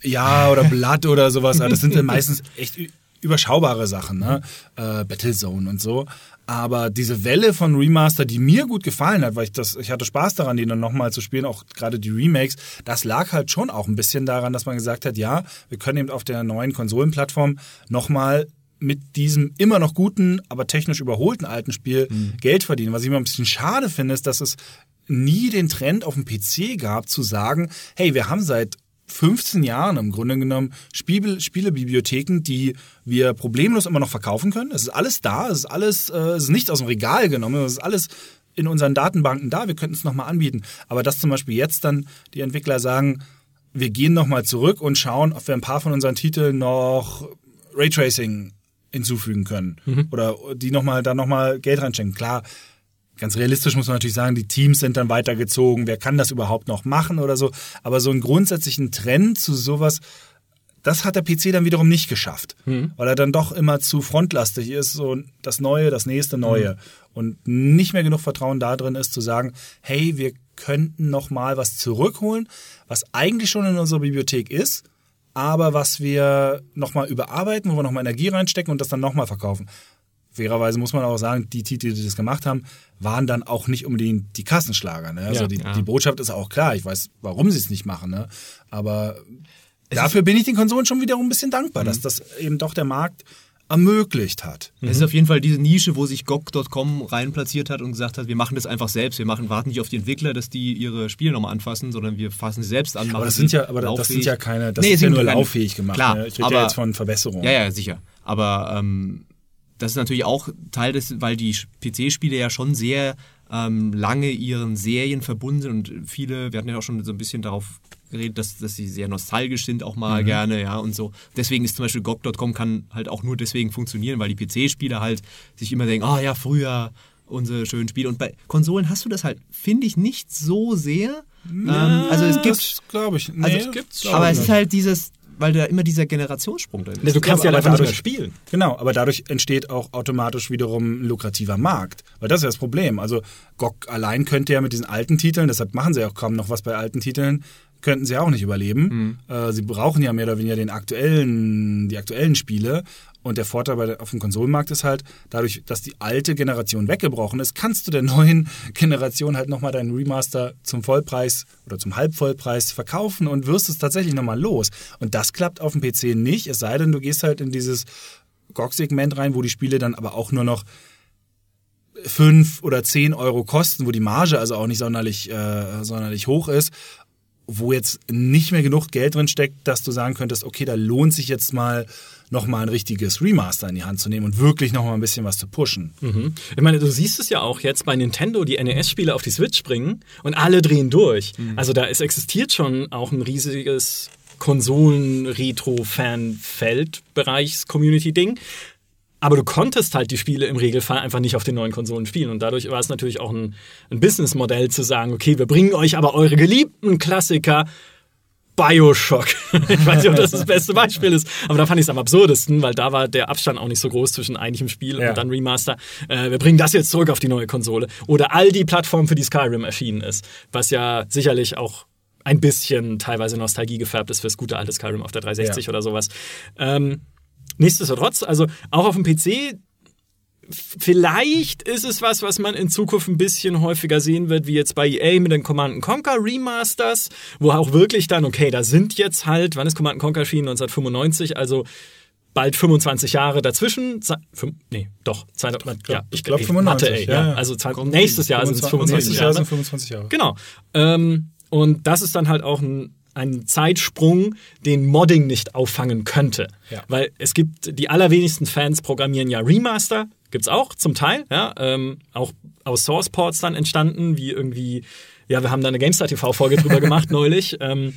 Ja, oder Blood oder sowas. Aber das sind dann meistens [LAUGHS] echt überschaubare Sachen, ne? Äh, Battlezone und so. Aber diese Welle von Remaster, die mir gut gefallen hat, weil ich das, ich hatte Spaß daran, die dann nochmal zu spielen, auch gerade die Remakes, das lag halt schon auch ein bisschen daran, dass man gesagt hat, ja, wir können eben auf der neuen Konsolenplattform nochmal mit diesem immer noch guten, aber technisch überholten alten Spiel mhm. Geld verdienen. Was ich immer ein bisschen schade finde, ist, dass es nie den Trend auf dem PC gab, zu sagen, hey, wir haben seit 15 Jahren im Grunde genommen Spiele, Spielebibliotheken, die wir problemlos immer noch verkaufen können. Es ist alles da, es ist alles, äh, es ist nicht aus dem Regal genommen, es ist alles in unseren Datenbanken da, wir könnten es nochmal anbieten. Aber dass zum Beispiel jetzt dann die Entwickler sagen, wir gehen nochmal zurück und schauen, ob wir ein paar von unseren Titeln noch Raytracing hinzufügen können. Mhm. Oder die nochmal, da nochmal Geld reinstecken. Klar, Ganz realistisch muss man natürlich sagen, die Teams sind dann weitergezogen. Wer kann das überhaupt noch machen oder so? Aber so einen grundsätzlichen Trend zu sowas, das hat der PC dann wiederum nicht geschafft, mhm. weil er dann doch immer zu frontlastig ist, so das Neue, das nächste Neue mhm. und nicht mehr genug Vertrauen da drin ist zu sagen, hey, wir könnten noch mal was zurückholen, was eigentlich schon in unserer Bibliothek ist, aber was wir noch mal überarbeiten, wo wir noch mal Energie reinstecken und das dann noch mal verkaufen fairerweise muss man auch sagen, die Titel, die das gemacht haben, waren dann auch nicht unbedingt die Kassenschlager. Ne? Also ja, die, ja. die, Botschaft ist auch klar. Ich weiß, warum sie es nicht machen. Ne? Aber es dafür bin ich den Konsolen schon wiederum ein bisschen dankbar, mhm. dass das eben doch der Markt ermöglicht hat. Es ist auf jeden Fall diese Nische, wo sich GOG.com reinplatziert hat und gesagt hat, wir machen das einfach selbst. Wir machen, warten nicht auf die Entwickler, dass die ihre Spiele nochmal anfassen, sondern wir fassen sie selbst an. Aber das sind ja, aber das sind ja keine, das nee, ist ja nur lauffähig gemacht. Klar, ne? Ich rede ja jetzt von Verbesserungen. Ja, ja, sicher. Aber ähm, das ist natürlich auch Teil des, weil die PC-Spiele ja schon sehr ähm, lange ihren Serien verbunden sind und viele, wir hatten ja auch schon so ein bisschen darauf geredet, dass, dass sie sehr nostalgisch sind auch mal mhm. gerne, ja, und so. Deswegen ist zum Beispiel GOG.com kann halt auch nur deswegen funktionieren, weil die PC-Spieler halt sich immer denken, ah oh, ja, früher unsere schönen Spiele. Und bei Konsolen hast du das halt, finde ich, nicht so sehr. Ja, ähm, also es gibt, glaube ich, nee, also, gibt's aber es ist halt dieses, weil da immer dieser Generationssprung drin ist. Nee, du kannst ja, ja einfach dadurch, nicht mehr spielen. Genau, aber dadurch entsteht auch automatisch wiederum ein lukrativer Markt. Weil das ist ja das Problem. Also GOG allein könnte ja mit diesen alten Titeln, deshalb machen sie auch kaum noch was bei alten Titeln, könnten sie auch nicht überleben. Mhm. Äh, sie brauchen ja mehr oder weniger den aktuellen, die aktuellen Spiele. Und der Vorteil bei, auf dem Konsolenmarkt ist halt, dadurch, dass die alte Generation weggebrochen ist, kannst du der [LAUGHS] neuen Generation halt nochmal deinen Remaster zum Vollpreis oder zum Halbvollpreis verkaufen und wirst es tatsächlich nochmal los. Und das klappt auf dem PC nicht, es sei denn, du gehst halt in dieses GOG-Segment rein, wo die Spiele dann aber auch nur noch 5 oder 10 Euro kosten, wo die Marge also auch nicht sonderlich, äh, sonderlich hoch ist wo jetzt nicht mehr genug Geld drin steckt, dass du sagen könntest, okay, da lohnt sich jetzt mal nochmal ein richtiges Remaster in die Hand zu nehmen und wirklich nochmal ein bisschen was zu pushen. Mhm. Ich meine, du siehst es ja auch jetzt bei Nintendo, die NES-Spiele auf die Switch bringen und alle drehen durch. Mhm. Also da ist, existiert schon auch ein riesiges Konsolen-Retro-Fan-Feld-Bereichs-Community-Ding. Aber du konntest halt die Spiele im Regelfall einfach nicht auf den neuen Konsolen spielen. Und dadurch war es natürlich auch ein, ein Businessmodell zu sagen, okay, wir bringen euch aber eure geliebten Klassiker Bioshock. [LAUGHS] ich weiß nicht, ob das das beste Beispiel ist, aber da fand ich es am absurdesten, weil da war der Abstand auch nicht so groß zwischen eigentlichem Spiel ja. und dann Remaster. Äh, wir bringen das jetzt zurück auf die neue Konsole. Oder all die Plattformen, für die Skyrim erschienen ist. Was ja sicherlich auch ein bisschen teilweise Nostalgie gefärbt ist fürs gute alte Skyrim auf der 360 ja. oder sowas. Ähm, Nichtsdestotrotz, also auch auf dem PC, vielleicht ist es was, was man in Zukunft ein bisschen häufiger sehen wird, wie jetzt bei EA mit den Command Conquer Remasters, wo auch wirklich dann, okay, da sind jetzt halt, wann ist Command Conquer erschienen? 1995, also bald 25 Jahre dazwischen. Fünf, nee, doch. Ich glaube, ja, ich glaub, 95. Mathe, ey, ja, ja. Also zwei, nächstes Jahr sind es 25 nächstes Jahre. Sind 25 Jahre. Genau. Ähm, und das ist dann halt auch ein ein Zeitsprung, den Modding nicht auffangen könnte. Ja. Weil es gibt, die allerwenigsten Fans programmieren ja Remaster, gibt's auch zum Teil, ja, ähm, auch aus Source Ports dann entstanden, wie irgendwie, ja, wir haben da eine GameStar TV-Folge drüber [LAUGHS] gemacht neulich. Ähm,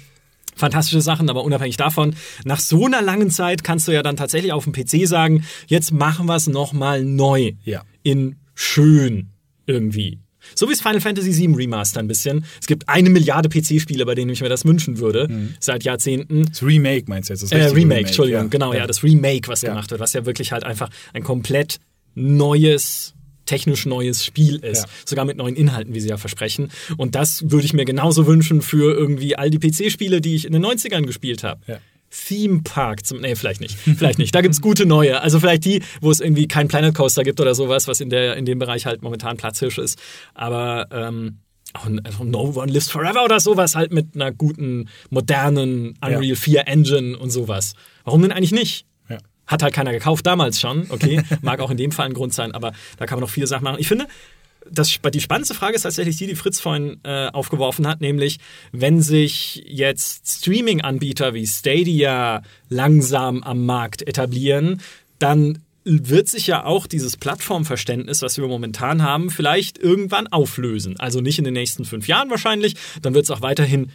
fantastische Sachen, aber unabhängig davon, nach so einer langen Zeit kannst du ja dann tatsächlich auf dem PC sagen, jetzt machen wir es nochmal neu. Ja. In schön irgendwie. So wie es Final Fantasy VII Remaster ein bisschen. Es gibt eine Milliarde PC-Spiele, bei denen ich mir das wünschen würde, mhm. seit Jahrzehnten. Das Remake meinst du jetzt? Das äh, Remake, Remake, Entschuldigung, ja. genau, ja. ja, das Remake, was ja. gemacht wird, was ja wirklich halt einfach ein komplett neues technisch neues Spiel ist. Ja. Sogar mit neuen Inhalten, wie sie ja versprechen. Und das würde ich mir genauso wünschen für irgendwie all die PC-Spiele, die ich in den 90ern gespielt habe. Ja. Theme Park zum. Nee, vielleicht nicht. Vielleicht nicht. Da gibt es gute neue. Also vielleicht die, wo es irgendwie kein Planet Coaster gibt oder sowas, was in, der, in dem Bereich halt momentan Platzhirsch ist. Aber ähm, auch No One Lives Forever oder sowas halt mit einer guten, modernen Unreal ja. 4 Engine und sowas. Warum denn eigentlich nicht? Ja. Hat halt keiner gekauft damals schon, okay. Mag auch in dem Fall ein Grund sein, aber da kann man noch viele Sachen machen. Ich finde, das, die spannendste Frage ist tatsächlich die, die Fritz vorhin äh, aufgeworfen hat, nämlich wenn sich jetzt Streaming-Anbieter wie Stadia langsam am Markt etablieren, dann wird sich ja auch dieses Plattformverständnis, was wir momentan haben, vielleicht irgendwann auflösen. Also nicht in den nächsten fünf Jahren wahrscheinlich. Dann wird es auch weiterhin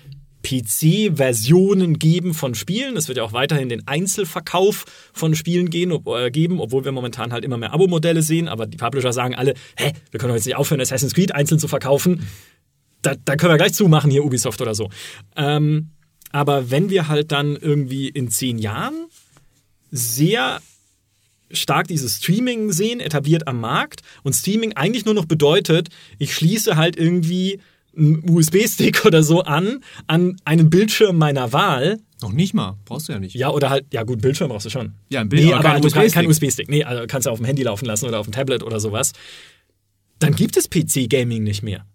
PC-Versionen geben von Spielen. Es wird ja auch weiterhin den Einzelverkauf von Spielen gehen, ob, äh, geben, obwohl wir momentan halt immer mehr Abo-Modelle sehen. Aber die Publisher sagen alle, hä, wir können doch jetzt nicht aufhören, Assassin's Creed einzeln zu verkaufen. Da, da können wir gleich zumachen, hier Ubisoft oder so. Ähm, aber wenn wir halt dann irgendwie in zehn Jahren sehr stark dieses Streaming sehen, etabliert am Markt und Streaming eigentlich nur noch bedeutet, ich schließe halt irgendwie USB-Stick oder so an, an einen Bildschirm meiner Wahl. Noch nicht mal, brauchst du ja nicht. Ja, oder halt, ja gut, Bildschirm brauchst du schon. Ja, ein Bildschirm, nee, aber, aber USB kein USB-Stick. Nee, also kannst du auf dem Handy laufen lassen oder auf dem Tablet oder sowas. Dann gibt es PC-Gaming nicht mehr.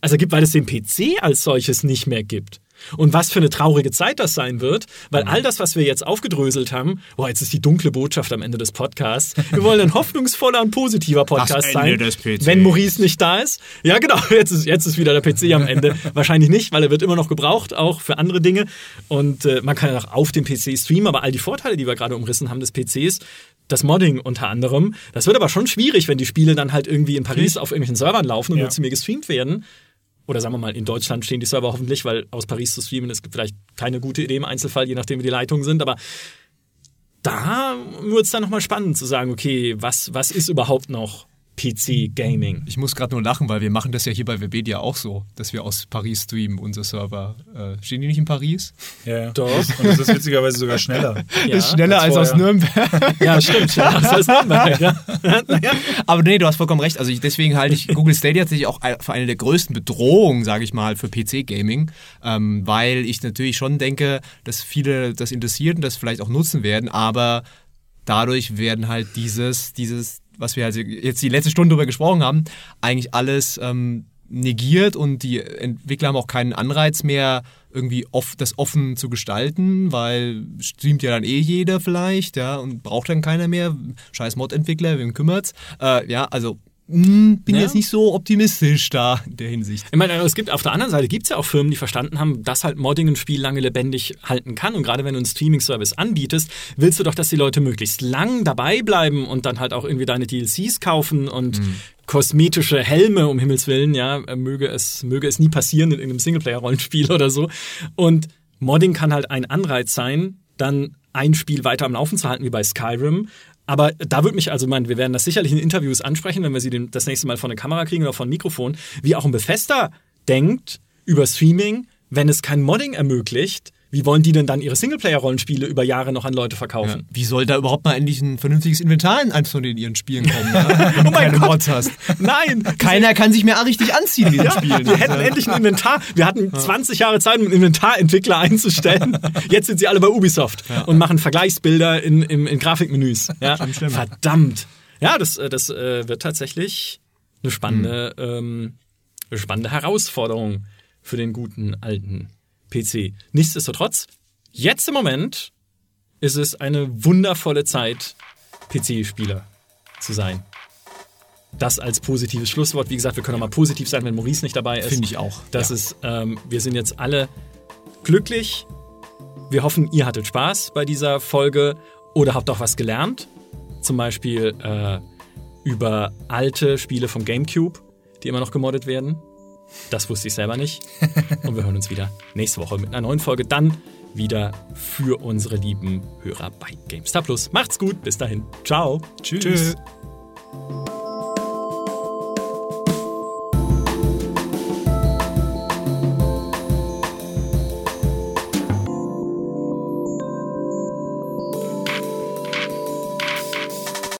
Also gibt, weil es den PC als solches nicht mehr gibt. Und was für eine traurige Zeit das sein wird, weil mhm. all das, was wir jetzt aufgedröselt haben, boah, jetzt ist die dunkle Botschaft am Ende des Podcasts. Wir wollen ein hoffnungsvoller und positiver Podcast sein, wenn Maurice nicht da ist. Ja, genau, [LAUGHS] jetzt ist, jetzt ist wieder der PC am Ende. [LAUGHS] Wahrscheinlich nicht, weil er wird immer noch gebraucht, auch für andere Dinge. Und äh, man kann ja auch auf dem PC streamen, aber all die Vorteile, die wir gerade umrissen haben des PCs, das Modding unter anderem, das wird aber schon schwierig, wenn die Spiele dann halt irgendwie in Paris auf irgendwelchen Servern laufen und ja. nur zu mir gestreamt werden oder sagen wir mal, in Deutschland stehen die Server hoffentlich, weil aus Paris zu streamen ist vielleicht keine gute Idee im Einzelfall, je nachdem wie die Leitungen sind, aber da wird es dann nochmal spannend zu sagen, okay, was, was ist überhaupt noch PC-Gaming. Ich muss gerade nur lachen, weil wir machen das ja hier bei Webedia auch so, dass wir aus Paris streamen, unser Server. Äh, stehen die nicht in Paris? Ja, ja. Doch. Und das ist witzigerweise sogar schneller. [LAUGHS] Ja, ist schneller als, als aus. Nürnberg. Ja, stimmt. Ja, das ist Nürnberg, ja. [LAUGHS] Aber nee, du hast vollkommen recht. Also ich, deswegen halte ich Google Stadia tatsächlich auch für eine der größten Bedrohungen, sage ich mal, für PC-Gaming, ähm, weil ich natürlich schon denke, dass viele das interessiert und das vielleicht auch nutzen werden, aber dadurch werden halt dieses, dieses, was wir also jetzt die letzte Stunde darüber gesprochen haben, eigentlich alles ähm, negiert und die Entwickler haben auch keinen Anreiz mehr, irgendwie off, das offen zu gestalten, weil streamt ja dann eh jeder vielleicht, ja, und braucht dann keiner mehr. Scheiß Mod-Entwickler, wem kümmert's? Äh, ja, also mh, bin Ja. jetzt nicht so optimistisch da in der Hinsicht. Ich meine, es gibt auf der anderen Seite gibt es ja auch Firmen, die verstanden haben, dass halt Modding ein Spiel lange lebendig halten kann. Und gerade wenn du einen Streaming-Service anbietest, willst du doch, dass die Leute möglichst lang dabei bleiben und dann halt auch irgendwie deine DLCs kaufen und kosmetische Helme, um Himmels Willen, ja, möge es, möge es nie passieren in irgendeinem Singleplayer-Rollenspiel [LAUGHS] oder so. Und Modding kann halt ein Anreiz sein, dann ein Spiel weiter am Laufen zu halten, wie bei Skyrim. Aber da würde mich also meinen, wir werden das sicherlich in Interviews ansprechen, wenn wir sie das nächste Mal von der Kamera kriegen oder von Mikrofon, wie auch ein Bethesda denkt über Streaming, wenn es kein Modding ermöglicht. Wie wollen die denn dann ihre Singleplayer-Rollenspiele über Jahre noch an Leute verkaufen? Wie soll da überhaupt mal endlich ein vernünftiges Inventar in einem von den ihren Spielen kommen, ja? [LAUGHS] wenn du Oh mein keine Gott. Mods hast? Nein! Keiner kann sich mehr richtig anziehen in diesen Ja, Spielen. wir hätten endlich ein Inventar. Wir hatten 20 Jahre Zeit, um einen Inventarentwickler einzustellen. [LAUGHS] Jetzt sind sie alle bei Ubisoft und machen Vergleichsbilder in, in, in Grafikmenüs. [LAUGHS] Ja? Verdammt. Ja, das, äh, das äh, wird tatsächlich eine spannende, ähm, eine spannende Herausforderung für den guten alten PC. Nichtsdestotrotz, jetzt im Moment ist es eine wundervolle Zeit, PC-Spieler zu sein. Das als positives Schlusswort. Wie gesagt, wir können auch mal positiv sein, wenn Maurice nicht dabei ist. Finde ich auch, Das ja. ist, ähm, wir sind jetzt alle glücklich. Wir hoffen, ihr hattet Spaß bei dieser Folge oder habt auch was gelernt. Zum Beispiel äh, über alte Spiele vom GameCube, die immer noch gemoddet werden. Das wusste ich selber nicht. Und wir hören uns wieder nächste Woche mit einer neuen Folge. Dann wieder für unsere lieben Hörer bei GameStar Plus. Macht's gut, bis dahin. Ciao. Tschüss. Tschüss.